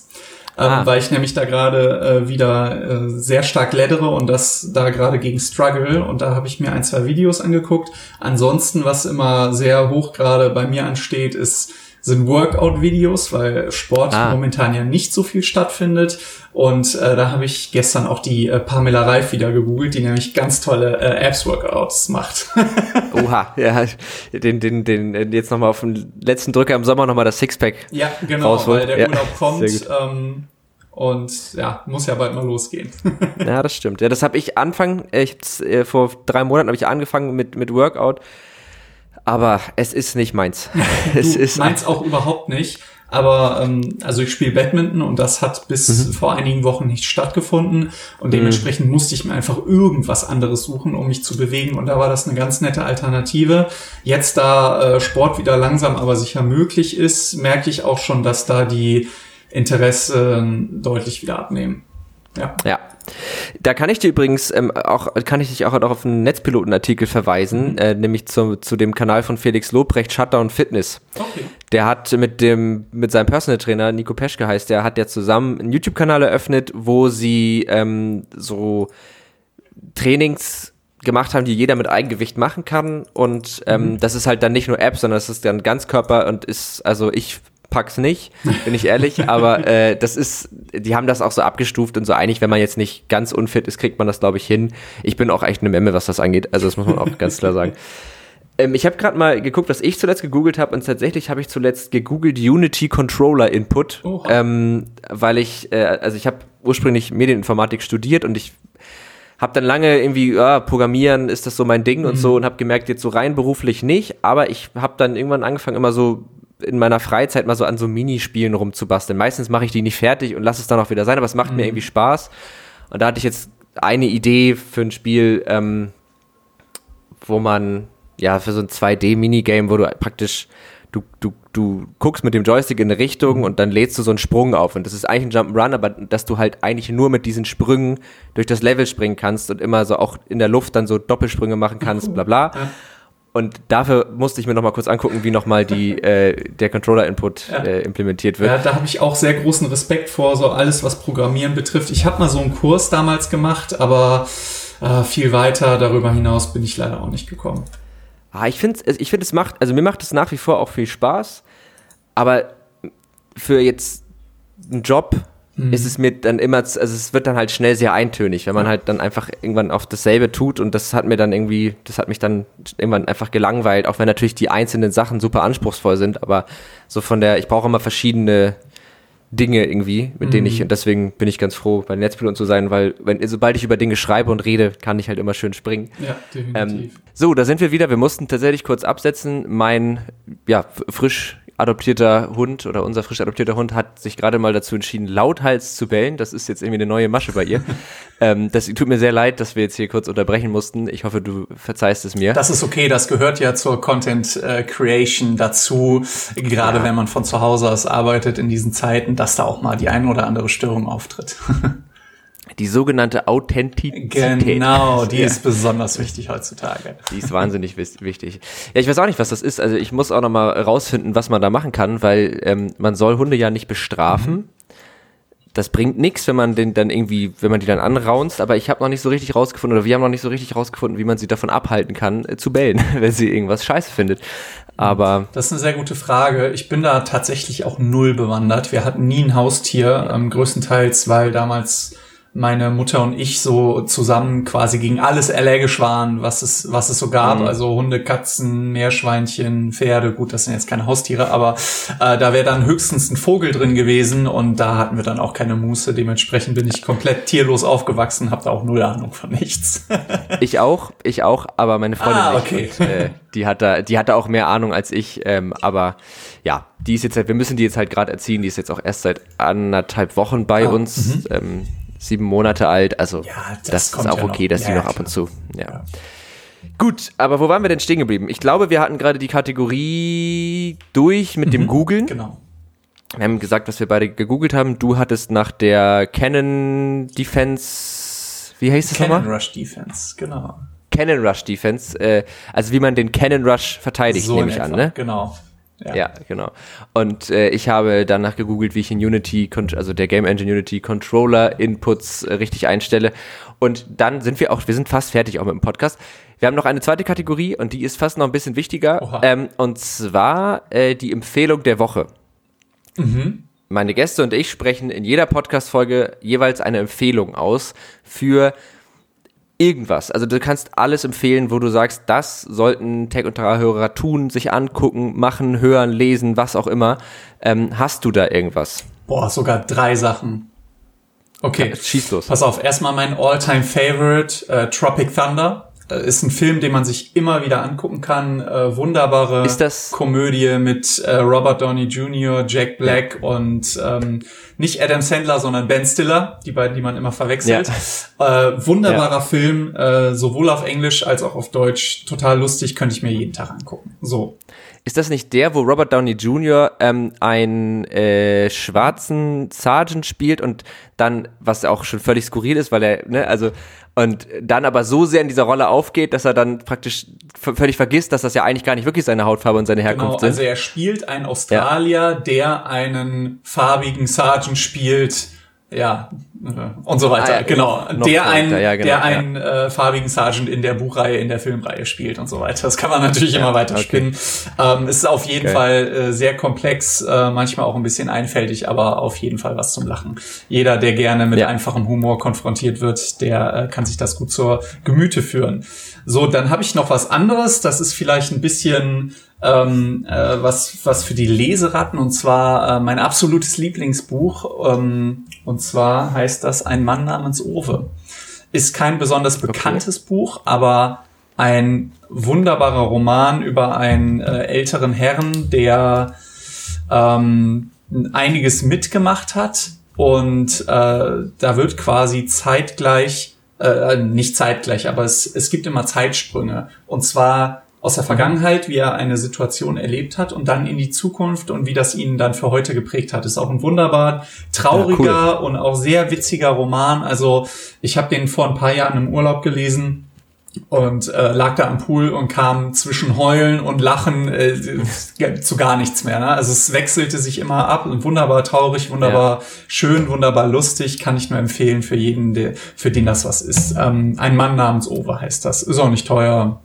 Ähm, ah. weil ich nämlich da gerade äh, wieder äh, sehr stark leddere und das da gerade gegen Struggle und da habe ich mir ein, zwei Videos angeguckt. Ansonsten, was immer sehr hoch gerade bei mir ansteht, ist sind Workout-Videos, weil Sport ah. momentan ja nicht so viel stattfindet. Und äh, da habe ich gestern auch die äh, Pamela Reif wieder gegoogelt, die nämlich ganz tolle äh, Abs-Workouts macht. Oha, ja, den, den, den, jetzt nochmal auf den letzten Drücker im Sommer nochmal das Sixpack Ja, genau, rausholt. weil der ja, Urlaub kommt. Ähm, und ja, muss ja bald mal losgehen. ja, das stimmt. Ja, das habe ich Anfang, ich, äh, vor drei Monaten habe ich angefangen mit, mit Workout aber es ist nicht meins. es ist meins auch überhaupt nicht. Aber ähm, also ich spiele Badminton und das hat bis mhm. vor einigen Wochen nicht stattgefunden und mhm. dementsprechend mhm. musste ich mir einfach irgendwas anderes suchen, um mich zu bewegen und da war das eine ganz nette Alternative. Jetzt da äh, Sport wieder langsam aber sicher möglich ist, merke ich auch schon, dass da die Interessen deutlich wieder abnehmen. Ja. Ja, Da kann ich dir übrigens ähm, auch, kann ich dich auch noch auf einen Netzpilotenartikel verweisen, mhm. äh, nämlich zu, zu dem Kanal von Felix Lobrecht, Shutdown Fitness. Okay. Der hat mit dem, mit seinem Personal Trainer, Nico Peschke heißt der, hat ja zusammen einen YouTube-Kanal eröffnet, wo sie ähm, so Trainings gemacht haben, die jeder mit Eigengewicht machen kann. Und ähm, mhm. das ist halt dann nicht nur App, sondern das ist dann Ganzkörper und ist, also ich pack's nicht, bin ich ehrlich, aber äh, das ist, die haben das auch so abgestuft und so einig, wenn man jetzt nicht ganz unfit ist, kriegt man das, glaube ich, hin. Ich bin auch echt eine Memme, was das angeht, also das muss man auch ganz klar sagen. Ähm, ich habe gerade mal geguckt, was ich zuletzt gegoogelt habe und tatsächlich habe ich zuletzt gegoogelt Unity Controller Input, ähm, weil ich, äh, also ich habe ursprünglich Medieninformatik studiert und ich habe dann lange irgendwie, ja, Programmieren ist das so mein Ding mhm. und so und habe gemerkt, jetzt so rein beruflich nicht, aber ich habe dann irgendwann angefangen, immer so in meiner Freizeit mal so an so Minispielen rumzubasteln. Meistens mache ich die nicht fertig und lasse es dann auch wieder sein, aber es macht mhm. mir irgendwie Spaß. Und da hatte ich jetzt eine Idee für ein Spiel, ähm, wo man, ja, für so ein 2D-Minigame, wo du praktisch, du, du, du guckst mit dem Joystick in eine Richtung und dann lädst du so einen Sprung auf. Und das ist eigentlich ein Jump'n'Run, aber dass du halt eigentlich nur mit diesen Sprüngen durch das Level springen kannst und immer so auch in der Luft dann so Doppelsprünge machen kannst, bla bla. Ja. Und dafür musste ich mir noch mal kurz angucken, wie noch mal die, äh, der Controller-Input ja. äh, implementiert wird. Ja, da habe ich auch sehr großen Respekt vor, so alles, was Programmieren betrifft. Ich habe mal so einen Kurs damals gemacht, aber äh, viel weiter darüber hinaus bin ich leider auch nicht gekommen. Ah, ich finde, ich finde, es macht, also mir macht es nach wie vor auch viel Spaß, aber für jetzt einen Job mhm. ist es mir dann immer, also es wird dann halt schnell sehr eintönig, wenn man halt dann einfach irgendwann auf dasselbe tut und das hat mir dann irgendwie, das hat mich dann irgendwann einfach gelangweilt, auch wenn natürlich die einzelnen Sachen super anspruchsvoll sind, aber so von der, ich brauche immer verschiedene Dinge irgendwie, mit mhm. denen ich, mhm. und deswegen bin ich ganz froh, bei Netzpiloten zu sein, weil wenn, sobald ich über Dinge schreibe und rede, kann ich halt immer schön springen. Ja, definitiv. Ähm, so, da sind wir wieder. Wir mussten tatsächlich kurz absetzen. Mein, ja, frisch adoptierter Hund oder unser frisch adoptierter Hund hat sich gerade mal dazu entschieden, lauthals zu bellen. Das ist jetzt irgendwie eine neue Masche bei ihr. ähm, das tut mir sehr leid, dass wir jetzt hier kurz unterbrechen mussten. Ich hoffe, du verzeihst es mir. Das ist okay, das gehört ja zur Content äh, Creation dazu, gerade ja. wenn man von zu Hause aus arbeitet in diesen Zeiten, dass da auch mal die ein oder andere Störung auftritt. Die sogenannte Authentizität. Genau, die ja. ist besonders wichtig heutzutage. Die ist wahnsinnig wichtig. Ja, ich weiß auch nicht, was das ist. Also ich muss auch noch mal rausfinden, was man da machen kann, weil ähm, man soll Hunde ja nicht bestrafen. Mhm. Das bringt nichts, wenn man den dann irgendwie, wenn man die dann anraunst, aber ich habe noch nicht so richtig rausgefunden, oder wir haben noch nicht so richtig rausgefunden, wie man sie davon abhalten kann, äh, zu bellen, wenn sie irgendwas scheiße findet. Aber. Das ist eine sehr gute Frage. Ich bin da tatsächlich auch null bewandert. Wir hatten nie ein Haustier, ähm, größtenteils, weil damals meine Mutter und ich so zusammen quasi gegen alles allergisch waren, was es, was es so gab. Mhm. Also Hunde, Katzen, Meerschweinchen, Pferde. Gut, das sind jetzt keine Haustiere, aber äh, da wäre dann höchstens ein Vogel drin gewesen und da hatten wir dann auch keine Muße. Dementsprechend bin ich komplett tierlos aufgewachsen, habe da auch null Ahnung von nichts. ich auch, ich auch, aber meine Freundin ah, okay. nicht. Und, äh, die hat da, die hatte auch mehr Ahnung als ich, ähm, aber ja, die ist jetzt halt, wir müssen die jetzt halt gerade erziehen, die ist jetzt auch erst seit anderthalb Wochen bei ah, uns. Mhm. Ähm, sieben Monate alt. Also ja, das, das ist auch ja okay, noch. dass ja, die noch ab und zu. Ja. Gut, aber wo waren wir denn stehen geblieben? Ich glaube, wir hatten gerade die Kategorie durch mit mhm, dem Googlen. Genau. Wir haben gesagt, was wir beide gegoogelt haben. Du hattest nach der Canon Defense, wie heißt das nochmal? Canon Rush Defense, genau. Canon Rush Defense, äh, also wie man den Canon Rush verteidigt, so nehme ich etwa, an, ne? Genau. Ja. ja, genau. Und äh, ich habe danach gegoogelt, wie ich in Unity, also der Game Engine Unity Controller Inputs äh, richtig einstelle. Und dann sind wir auch, wir sind fast fertig auch mit dem Podcast. Wir haben noch eine zweite Kategorie und die ist fast noch ein bisschen wichtiger. Ähm, und zwar äh, die Empfehlung der Woche. Mhm. Meine Gäste und ich sprechen in jeder Podcast-Folge jeweils eine Empfehlung aus für irgendwas. Also du kannst alles empfehlen, wo du sagst, das sollten Tech- und Hörer tun, sich angucken, machen, hören, lesen, was auch immer. Ähm, hast du da irgendwas? Boah, sogar drei Sachen. Okay. Ja, schieß los. Pass auf, erstmal mein All-Time-Favorite, äh, Tropic Thunder. Äh, ist ein Film, den man sich immer wieder angucken kann. Äh, wunderbare Komödie mit äh, Robert Downey Jr., Jack Black ja. und ähm, nicht Adam Sandler, sondern Ben Stiller, die beiden, die man immer verwechselt. Ja. Äh, wunderbarer ja. Film, äh, sowohl auf Englisch als auch auf Deutsch. Total lustig, könnte ich mir jeden Tag angucken. So. Ist das nicht der, wo Robert Downey Jr. Ähm, einen äh, schwarzen Sergeant spielt und dann, was auch schon völlig skurril ist, weil er, ne, also und dann aber so sehr in dieser Rolle aufgeht, dass er dann praktisch völlig vergisst, dass das ja eigentlich gar nicht wirklich seine Hautfarbe und seine Herkunft genau, sind. Also er spielt einen Australier, ja. der einen farbigen Sergeant spielt, ja, und so weiter. Ah, ja, genau. Der einen, ja, genau, der einen ja. äh, farbigen Sergeant in der Buchreihe, in der Filmreihe spielt und so weiter. Das kann man natürlich immer weiter okay. spinnen. Ähm, es ist auf jeden okay. Fall äh, sehr komplex, äh, manchmal auch ein bisschen einfältig, aber auf jeden Fall was zum Lachen. Jeder, der gerne mit einfachem Humor konfrontiert wird, der äh, kann sich das gut zur Gemüte führen. So, dann habe ich noch was anderes. Das ist vielleicht ein bisschen ähm, äh, was, was für die Leseratten und zwar äh, mein absolutes Lieblingsbuch. Ähm, und zwar heißt das Ein Mann namens Owe. Ist kein besonders bekanntes okay. Buch, aber ein wunderbarer Roman über einen äh, älteren Herrn, der ähm, einiges mitgemacht hat und äh, da wird quasi zeitgleich, äh, nicht zeitgleich, aber es, es gibt immer Zeitsprünge. Und zwar aus der Vergangenheit, wie er eine Situation erlebt hat und dann in die Zukunft und wie das ihn dann für heute geprägt hat. Ist auch ein wunderbar trauriger ja, cool. und auch sehr witziger Roman. Also ich habe den vor ein paar Jahren im Urlaub gelesen und äh, lag da am Pool und kam zwischen Heulen und Lachen äh, zu gar nichts mehr. Ne? Also es wechselte sich immer ab und wunderbar traurig, wunderbar ja. schön, wunderbar lustig, kann ich nur empfehlen für jeden, der, für den das was ist. Ähm, ein Mann namens Owe heißt das. Ist auch nicht teuer,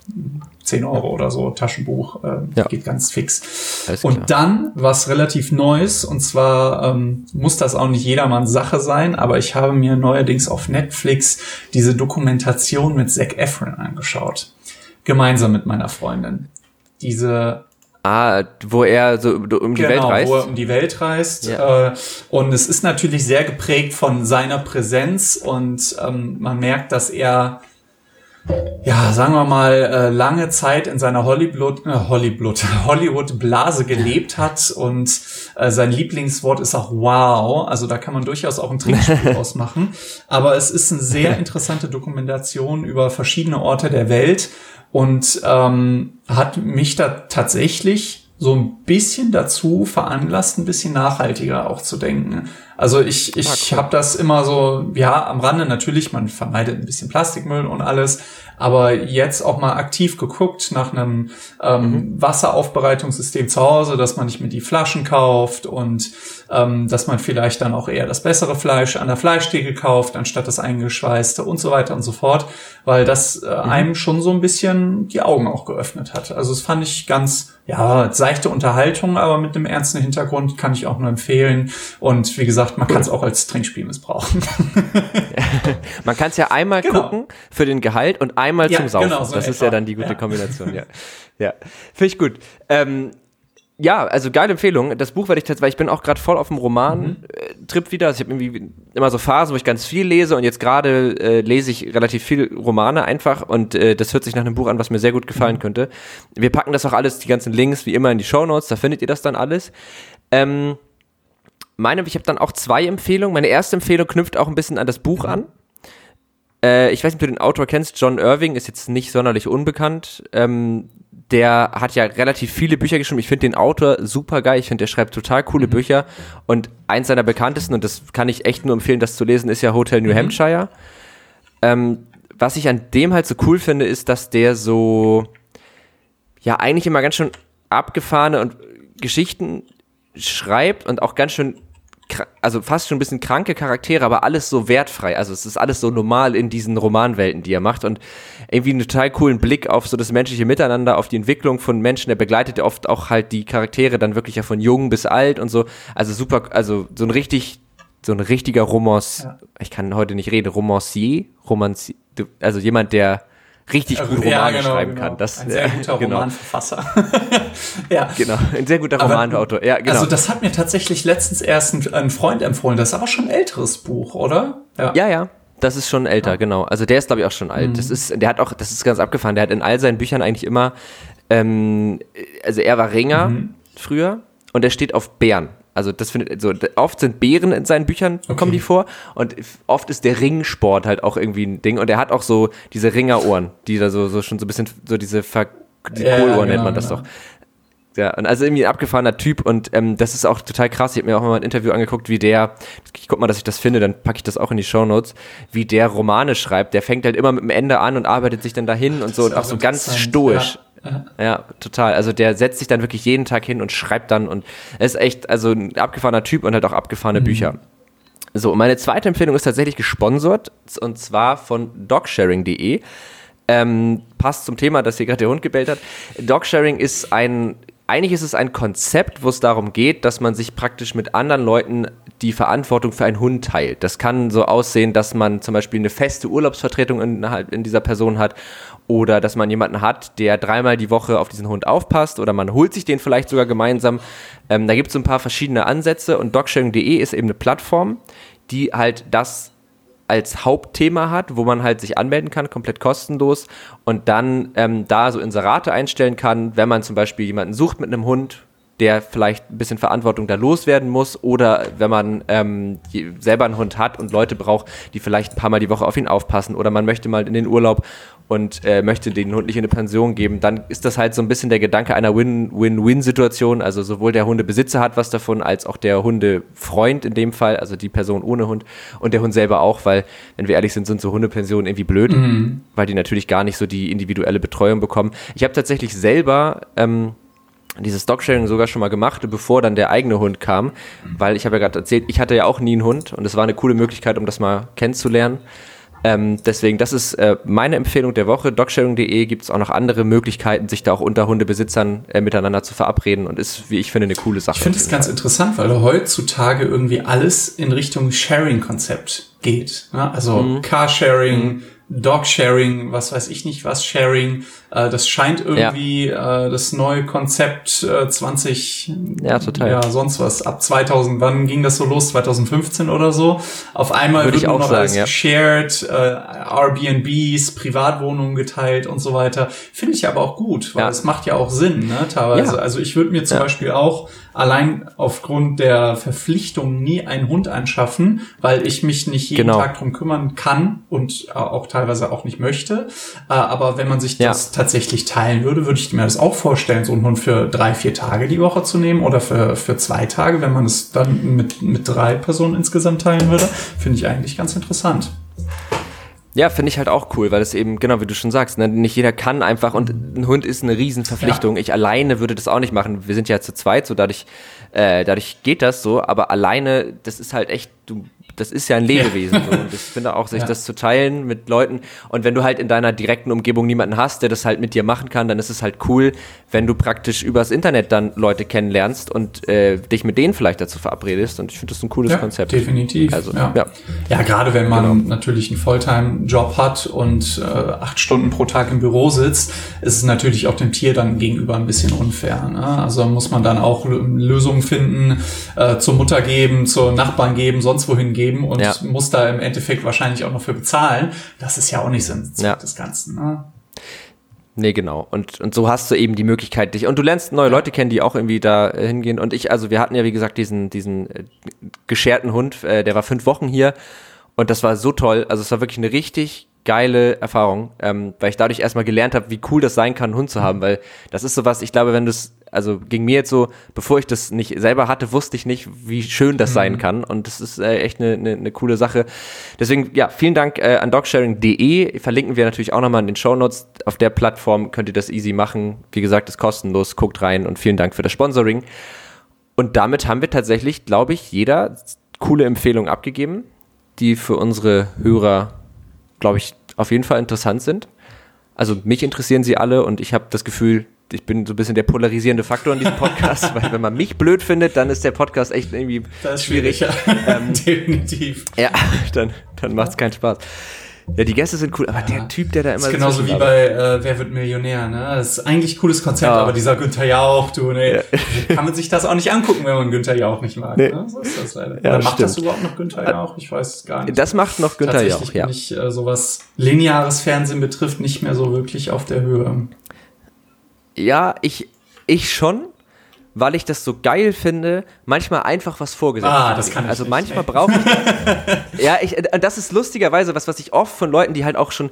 10 Euro oder so, Taschenbuch, äh, ja. geht ganz fix. Und klar. dann was relativ Neues, und zwar ähm, muss das auch nicht jedermanns Sache sein, aber ich habe mir neuerdings auf Netflix diese Dokumentation mit Zac Efron angeschaut. Gemeinsam mit meiner Freundin. Diese Ah, wo er so um die genau, Welt reist. Wo er um die Welt reist. Ja. Äh, und es ist natürlich sehr geprägt von seiner Präsenz und ähm, man merkt, dass er ja, sagen wir mal, äh, lange Zeit in seiner Hollywood, äh, Hollywood, Hollywood-Blase gelebt hat und äh, sein Lieblingswort ist auch wow. Also da kann man durchaus auch ein Trinkspiel ausmachen. Aber es ist eine sehr interessante Dokumentation über verschiedene Orte der Welt und ähm, hat mich da tatsächlich so ein bisschen dazu veranlasst, ein bisschen nachhaltiger auch zu denken. Also ich, ich ah, cool. habe das immer so, ja, am Rande natürlich, man vermeidet ein bisschen Plastikmüll und alles, aber jetzt auch mal aktiv geguckt nach einem ähm, mhm. Wasseraufbereitungssystem zu Hause, dass man nicht mehr die Flaschen kauft und ähm, dass man vielleicht dann auch eher das bessere Fleisch an der Fleischtheke kauft, anstatt das eingeschweißte und so weiter und so fort, weil das äh, mhm. einem schon so ein bisschen die Augen auch geöffnet hat. Also das fand ich ganz, ja, seichte Unterhaltung, aber mit einem ernsten Hintergrund kann ich auch nur empfehlen. Und wie gesagt, man kann es auch als Trinkspiel missbrauchen. man kann es ja einmal genau. gucken für den Gehalt und einmal ja, zum Saufen. Genau, so das ist ja dann die gute ja. Kombination, ja. Ja, finde ich gut. Ähm, ja, also geile Empfehlung. Das Buch werde ich tatsächlich, weil ich bin auch gerade voll auf dem Roman-Trip mhm. wieder. Also ich habe irgendwie immer so Phasen, wo ich ganz viel lese und jetzt gerade äh, lese ich relativ viel Romane einfach und äh, das hört sich nach einem Buch an, was mir sehr gut gefallen mhm. könnte. Wir packen das auch alles, die ganzen Links, wie immer in die Show Notes, da findet ihr das dann alles. Ähm, meine, ich habe dann auch zwei Empfehlungen. Meine erste Empfehlung knüpft auch ein bisschen an das Buch mhm. an. Äh, ich weiß nicht, ob du den Autor kennst. John Irving ist jetzt nicht sonderlich unbekannt. Ähm, der hat ja relativ viele Bücher geschrieben. Ich finde den Autor super geil. Ich finde, der schreibt total coole mhm. Bücher. Und eins seiner bekanntesten, und das kann ich echt nur empfehlen, das zu lesen, ist ja Hotel New mhm. Hampshire. Ähm, was ich an dem halt so cool finde, ist, dass der so, ja, eigentlich immer ganz schön abgefahrene und Geschichten schreibt und auch ganz schön also fast schon ein bisschen kranke Charaktere, aber alles so wertfrei. Also es ist alles so normal in diesen Romanwelten, die er macht und irgendwie einen total coolen Blick auf so das menschliche Miteinander, auf die Entwicklung von Menschen. Er begleitet ja oft auch halt die Charaktere dann wirklich ja von jung bis alt und so. Also super, also so ein richtig, so ein richtiger Romance. Ja. Ich kann heute nicht reden, Romancier, Romancier, also jemand, der richtig gut Romane ja, genau, schreiben genau. kann. Das, ein sehr guter genau. Romanverfasser. ja. Genau, ein sehr guter Romanautor. Ja, genau. Also das hat mir tatsächlich letztens erst ein, ein, Freund empfohlen. Das ist aber schon ein älteres Buch, oder? Ja, ja. ja. Das ist schon älter, ja. genau. Also der ist, glaube ich, auch schon alt. Mhm. Das ist, der hat auch, das ist ganz abgefahren. Der hat in all seinen Büchern eigentlich immer, ähm, also er war Ringer mhm. früher und er steht auf Bären. Also das findet so oft sind Bären in seinen Büchern okay. kommen die vor und oft ist der Ringsport halt auch irgendwie ein Ding und er hat auch so diese Ringerohren, die da so, so schon so ein bisschen so diese Ver die ja, Kohlohren genau, nennt man das genau. doch. Ja, und also irgendwie ein abgefahrener Typ und ähm, das ist auch total krass. Ich habe mir auch mal ein Interview angeguckt, wie der, ich guck mal, dass ich das finde, dann packe ich das auch in die Show Notes, wie der Romane schreibt. Der fängt halt immer mit dem Ende an und arbeitet sich dann dahin und so und auch, auch so ganz stoisch. Ja. Ja, total. Also der setzt sich dann wirklich jeden Tag hin und schreibt dann und er ist echt, also ein abgefahrener Typ und halt auch abgefahrene mhm. Bücher. So, meine zweite Empfehlung ist tatsächlich gesponsert und zwar von dogsharing.de. Ähm, passt zum Thema, dass hier gerade der Hund gebellt hat. Dogsharing ist ein, eigentlich ist es ein Konzept, wo es darum geht, dass man sich praktisch mit anderen Leuten die Verantwortung für einen Hund teilt. Das kann so aussehen, dass man zum Beispiel eine feste Urlaubsvertretung in, in dieser Person hat oder dass man jemanden hat, der dreimal die Woche auf diesen Hund aufpasst. Oder man holt sich den vielleicht sogar gemeinsam. Ähm, da gibt es ein paar verschiedene Ansätze. Und dogsharing.de ist eben eine Plattform, die halt das als Hauptthema hat, wo man halt sich anmelden kann, komplett kostenlos. Und dann ähm, da so Inserate einstellen kann, wenn man zum Beispiel jemanden sucht mit einem Hund, der vielleicht ein bisschen Verantwortung da loswerden muss oder wenn man ähm, selber einen Hund hat und Leute braucht, die vielleicht ein paar Mal die Woche auf ihn aufpassen oder man möchte mal in den Urlaub und äh, möchte den Hund nicht in eine Pension geben, dann ist das halt so ein bisschen der Gedanke einer Win-Win-Win-Situation. Also sowohl der Hundebesitzer hat was davon, als auch der Hundefreund in dem Fall, also die Person ohne Hund und der Hund selber auch, weil, wenn wir ehrlich sind, sind so Hundepensionen irgendwie blöd, mhm. weil die natürlich gar nicht so die individuelle Betreuung bekommen. Ich habe tatsächlich selber ähm, dieses Dogsharing sogar schon mal gemacht, bevor dann der eigene Hund kam, weil ich habe ja gerade erzählt, ich hatte ja auch nie einen Hund und es war eine coole Möglichkeit, um das mal kennenzulernen. Ähm, deswegen, das ist äh, meine Empfehlung der Woche. Dogsharing.de gibt es auch noch andere Möglichkeiten, sich da auch unter Hundebesitzern äh, miteinander zu verabreden und ist, wie ich finde, eine coole Sache. Ich finde es ganz interessant, weil heutzutage irgendwie alles in Richtung Sharing-Konzept geht. Ne? Also mhm. Carsharing, mhm Dog-Sharing, was weiß ich nicht was, Sharing. Äh, das scheint irgendwie ja. äh, das neue Konzept äh, 20, ja, total. ja, sonst was. Ab 2000, wann ging das so los? 2015 oder so? Auf einmal Würde wird nur noch sagen, alles ja. shared, äh, Airbnbs, Privatwohnungen geteilt und so weiter. Finde ich aber auch gut, weil es macht ja auch Sinn, ne, teilweise. Also ich würde mir zum Beispiel auch allein aufgrund der Verpflichtung nie einen Hund anschaffen, weil ich mich nicht jeden genau. Tag drum kümmern kann und äh, auch teilweise auch nicht möchte. Äh, aber wenn man sich das tatsächlich teilen würde, würde ich mir das auch vorstellen, so einen Hund für drei, vier Tage die Woche zu nehmen oder für, für zwei Tage, wenn man es dann mit, mit drei Personen insgesamt teilen würde. Finde ich eigentlich ganz interessant. Ja, finde ich halt auch cool, weil es eben, genau wie du schon sagst, ne, nicht jeder kann einfach und ein Hund ist eine Riesenverpflichtung. Ja. Ich alleine würde das auch nicht machen. Wir sind ja zu zweit, so dadurch, äh, dadurch geht das so, aber alleine, das ist halt echt, du das ist ja ein Lebewesen. So. Und ich finde auch, sich ja. das zu teilen mit Leuten. Und wenn du halt in deiner direkten Umgebung niemanden hast, der das halt mit dir machen kann, dann ist es halt cool, wenn du praktisch übers Internet dann Leute kennenlernst und äh, dich mit denen vielleicht dazu verabredest. Und ich finde das ein cooles ja, Konzept. Definitiv. Also, ja. ja. ja gerade wenn man genau. natürlich einen Volltime-Job hat und äh, acht Stunden pro Tag im Büro sitzt, ist es natürlich auch dem Tier dann gegenüber ein bisschen unfair. Ne? Also muss man dann auch Lösungen finden, äh, zur Mutter geben, zur Nachbarn geben, sonst wohin geben geben und ja. muss da im Endeffekt wahrscheinlich auch noch für bezahlen. Das ist ja auch nicht Sinn ja. des Ganzen. Ne? Nee, genau. Und, und so hast du eben die Möglichkeit, dich. Und du lernst neue Leute kennen, die auch irgendwie da äh, hingehen. Und ich, also wir hatten ja, wie gesagt, diesen, diesen äh, gescherten Hund, äh, der war fünf Wochen hier. Und das war so toll. Also es war wirklich eine richtig geile Erfahrung, ähm, weil ich dadurch erstmal gelernt habe, wie cool das sein kann, einen Hund zu haben. Weil das ist sowas, ich glaube, wenn du es also ging mir jetzt so, bevor ich das nicht selber hatte, wusste ich nicht, wie schön das mhm. sein kann. Und das ist äh, echt eine, eine, eine coole Sache. Deswegen, ja, vielen Dank äh, an dogsharing.de. Verlinken wir natürlich auch nochmal in den Show Notes. Auf der Plattform könnt ihr das easy machen. Wie gesagt, ist kostenlos. Guckt rein und vielen Dank für das Sponsoring. Und damit haben wir tatsächlich, glaube ich, jeder coole Empfehlungen abgegeben, die für unsere Hörer, glaube ich, auf jeden Fall interessant sind. Also mich interessieren sie alle und ich habe das Gefühl, ich bin so ein bisschen der polarisierende Faktor in diesem Podcast, weil wenn man mich blöd findet, dann ist der Podcast echt irgendwie das ist schwierig. Ähm, Definitiv. Ja, dann, dann macht es keinen Spaß. Ja, die Gäste sind cool, aber der Typ, der da immer ist genauso wie bei äh, Wer wird Millionär, ne? Das ist eigentlich ein cooles Konzept, Ja. aber dieser Günther Jauch, du, ne, kann man sich das auch nicht angucken, wenn man Günther Jauch nicht mag. Nee. Ne? So ist das leider. Ja, Oder macht das stimmt. überhaupt noch Günther Jauch? Ich weiß es gar nicht. Das macht noch Günther Jauch, Tatsächlich ja. bin ich, äh, so was lineares Fernsehen betrifft, nicht mehr so wirklich auf der Höhe. Ja, ich, ich schon, weil ich das so geil finde, manchmal einfach was vorgesetzt Ah, das kann ich Also nicht, manchmal brauche ich ja, ich, äh, das ist lustigerweise was, was ich oft von Leuten, die halt auch schon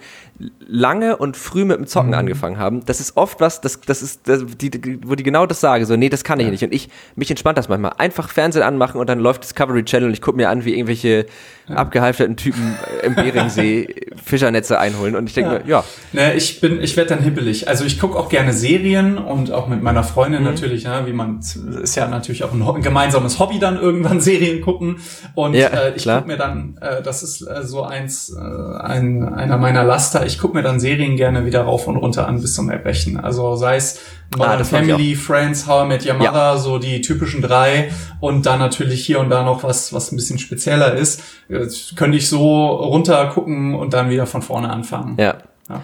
lange und früh mit dem Zocken Mhm. angefangen haben. Das ist oft was, das, das ist, das, die, wo die genau das sagen, so, nee, das kann ich nicht. Und ich, mich entspannt das manchmal. Einfach Fernsehen anmachen und dann läuft Discovery Channel und ich gucke mir an, wie irgendwelche abgehalfterten Typen im Beringsee Fischernetze einholen. Und ich denke Ja. mir, ja, Ne, ich bin, ich werde dann hibbelig. Also ich gucke auch gerne Serien und auch mit meiner Freundin natürlich, ne, wie man ist ja natürlich auch ein, gemeinsames Hobby dann irgendwann Serien gucken. Und Ja, äh, ich gucke mir dann, äh, das ist äh, so eins, äh, ein, einer meiner Laster. Ich gucke mir dann Serien gerne wieder rauf und runter an bis zum Erbrechen. Also sei es Modern Ah, Family, Friends, How I Met Your Ja. Mother, so die typischen drei und dann natürlich hier und da noch was, was ein bisschen spezieller ist. Jetzt könnte ich so runter gucken und dann wieder von vorne anfangen. ja. Ja.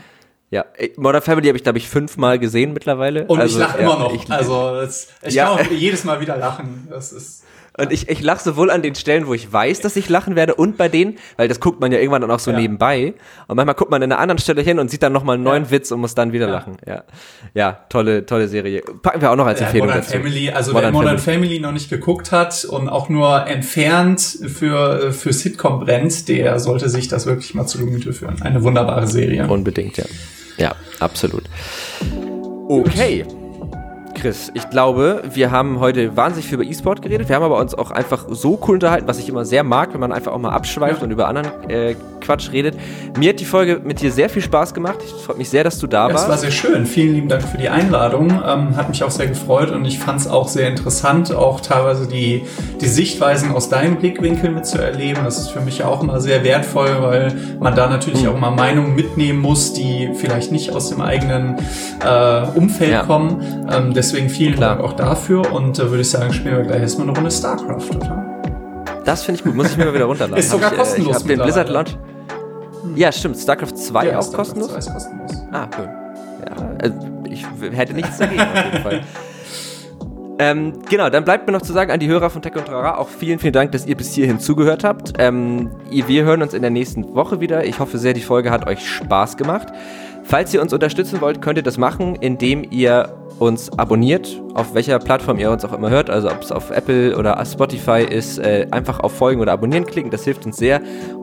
Ja, Modern Family habe ich, glaube ich, fünfmal gesehen mittlerweile. Und Also, ich lache ja, immer noch. ich- also das, ich Ja. kann auch jedes Mal wieder lachen. Das ist Und ich, ich lache sowohl an den Stellen, wo ich weiß, dass ich lachen werde, und bei denen, weil das guckt man ja irgendwann dann auch so Ja. nebenbei. Und manchmal guckt man an einer anderen Stelle hin und sieht dann nochmal einen neuen. Witz und muss dann wieder lachen. Ja, ja tolle, tolle Serie. Packen wir auch noch als Empfehlung Modern dazu. Family. Also Modern wer Modern Family. Family. noch nicht geguckt hat und auch nur entfernt für für Sitcom brennt, der sollte sich das wirklich mal zu Gemüte führen. Eine wunderbare Serie. Unbedingt, ja. Ja, absolut. Okay. Chris, ich glaube, wir haben heute wahnsinnig viel über E-Sport geredet. Wir haben aber uns auch einfach so cool unterhalten, was ich immer sehr mag, wenn man einfach auch mal abschweift Ja. und über anderen äh, Quatsch redet. Mir hat die Folge mit dir sehr viel Spaß gemacht. Ich freue mich sehr, dass du da Ja, es war warst. sehr schön. Vielen lieben Dank für die Einladung. Ähm, hat mich auch sehr gefreut und ich fand es auch sehr interessant, auch teilweise die, die Sichtweisen aus deinem Blickwinkel mitzuerleben. Das ist für mich auch immer sehr wertvoll, weil man da natürlich auch mal Meinungen mitnehmen muss, die vielleicht nicht aus dem eigenen äh, Umfeld Ja. kommen. Ähm, deswegen vielen Klar. Dank auch dafür und äh, würde ich sagen, spielen wir gleich erstmal eine Runde StarCraft, oder? Das finde ich gut. Muss ich mir mal wieder runterladen. Ist sogar ich, äh, kostenlos Ich habe den Blizzard. Launch. Ja, stimmt. StarCraft 2 Ja, auch StarCraft kostenlos? 2 ist kostenlos. Ah, cool. Ja, also ich hätte nichts dagegen auf jeden Fall. Ähm, genau, dann bleibt mir noch zu sagen an die Hörer von Tech und Trara auch vielen, vielen Dank, dass ihr bis hierhin zugehört habt. Ähm, wir hören uns in der nächsten Woche wieder. Ich hoffe sehr, die Folge hat euch Spaß gemacht. Falls ihr uns unterstützen wollt, könnt ihr das machen, indem ihr uns abonniert, auf welcher Plattform ihr uns auch immer hört, also ob es auf Apple oder Spotify ist, äh, einfach auf Folgen oder Abonnieren klicken, das hilft uns sehr.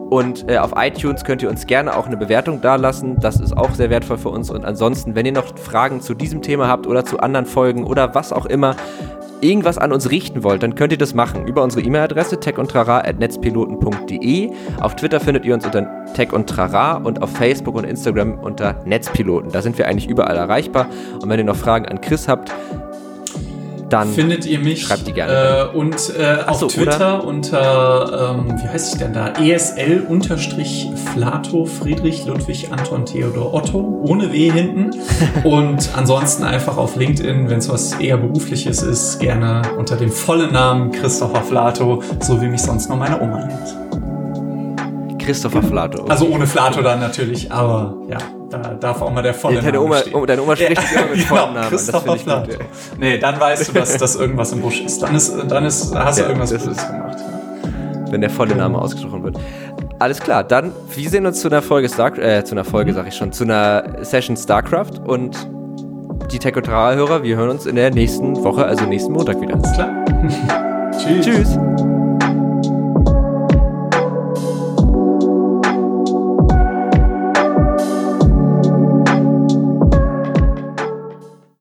Und äh, auf iTunes könnt ihr uns gerne auch eine Bewertung dalassen, das ist auch sehr wertvoll für uns. Und ansonsten, wenn ihr noch Fragen zu diesem Thema habt oder zu anderen Folgen oder was auch immer, irgendwas an uns richten wollt, dann könnt ihr das machen über unsere E-Mail-Adresse techundtrara.netzpiloten.de. Auf Twitter findet ihr uns unter Tech und auf Facebook und Instagram unter Netzpiloten. Da sind wir eigentlich überall erreichbar. Und wenn ihr noch Fragen an Chris habt, dann findet ihr mich Schreibt die gerne. äh, und äh, auf so, Twitter unter ähm, wie heißt ich denn da? ESL unterstrich Flato Friedrich Ludwig Anton Theodor Otto ohne W hinten. Und ansonsten einfach auf LinkedIn wenn es was eher berufliches ist gerne unter dem vollen Namen Christopher Flato so wie mich sonst nur meine Oma nennt. Christopher Flato. also ohne Flato dann natürlich aber ja da darf auch mal der volle deine Name Oma, oh, deine Oma spricht immer mit genau, vollen Namen. an. Das ich gut. Nee, dann weißt du, dass das irgendwas im Busch ist. Dann ist, dann ist, hast du Ja, irgendwas das Gutes gemacht. Ja. wenn der volle Name ausgesprochen wird. Alles klar, dann wir sehen uns zu einer Folge Star äh, zu einer Folge sag ich schon, zu einer Session StarCraft und die Tech und Trara Hörer, wir hören uns in der nächsten Woche, also nächsten Montag wieder. Alles klar. Tschüss. Tschüss.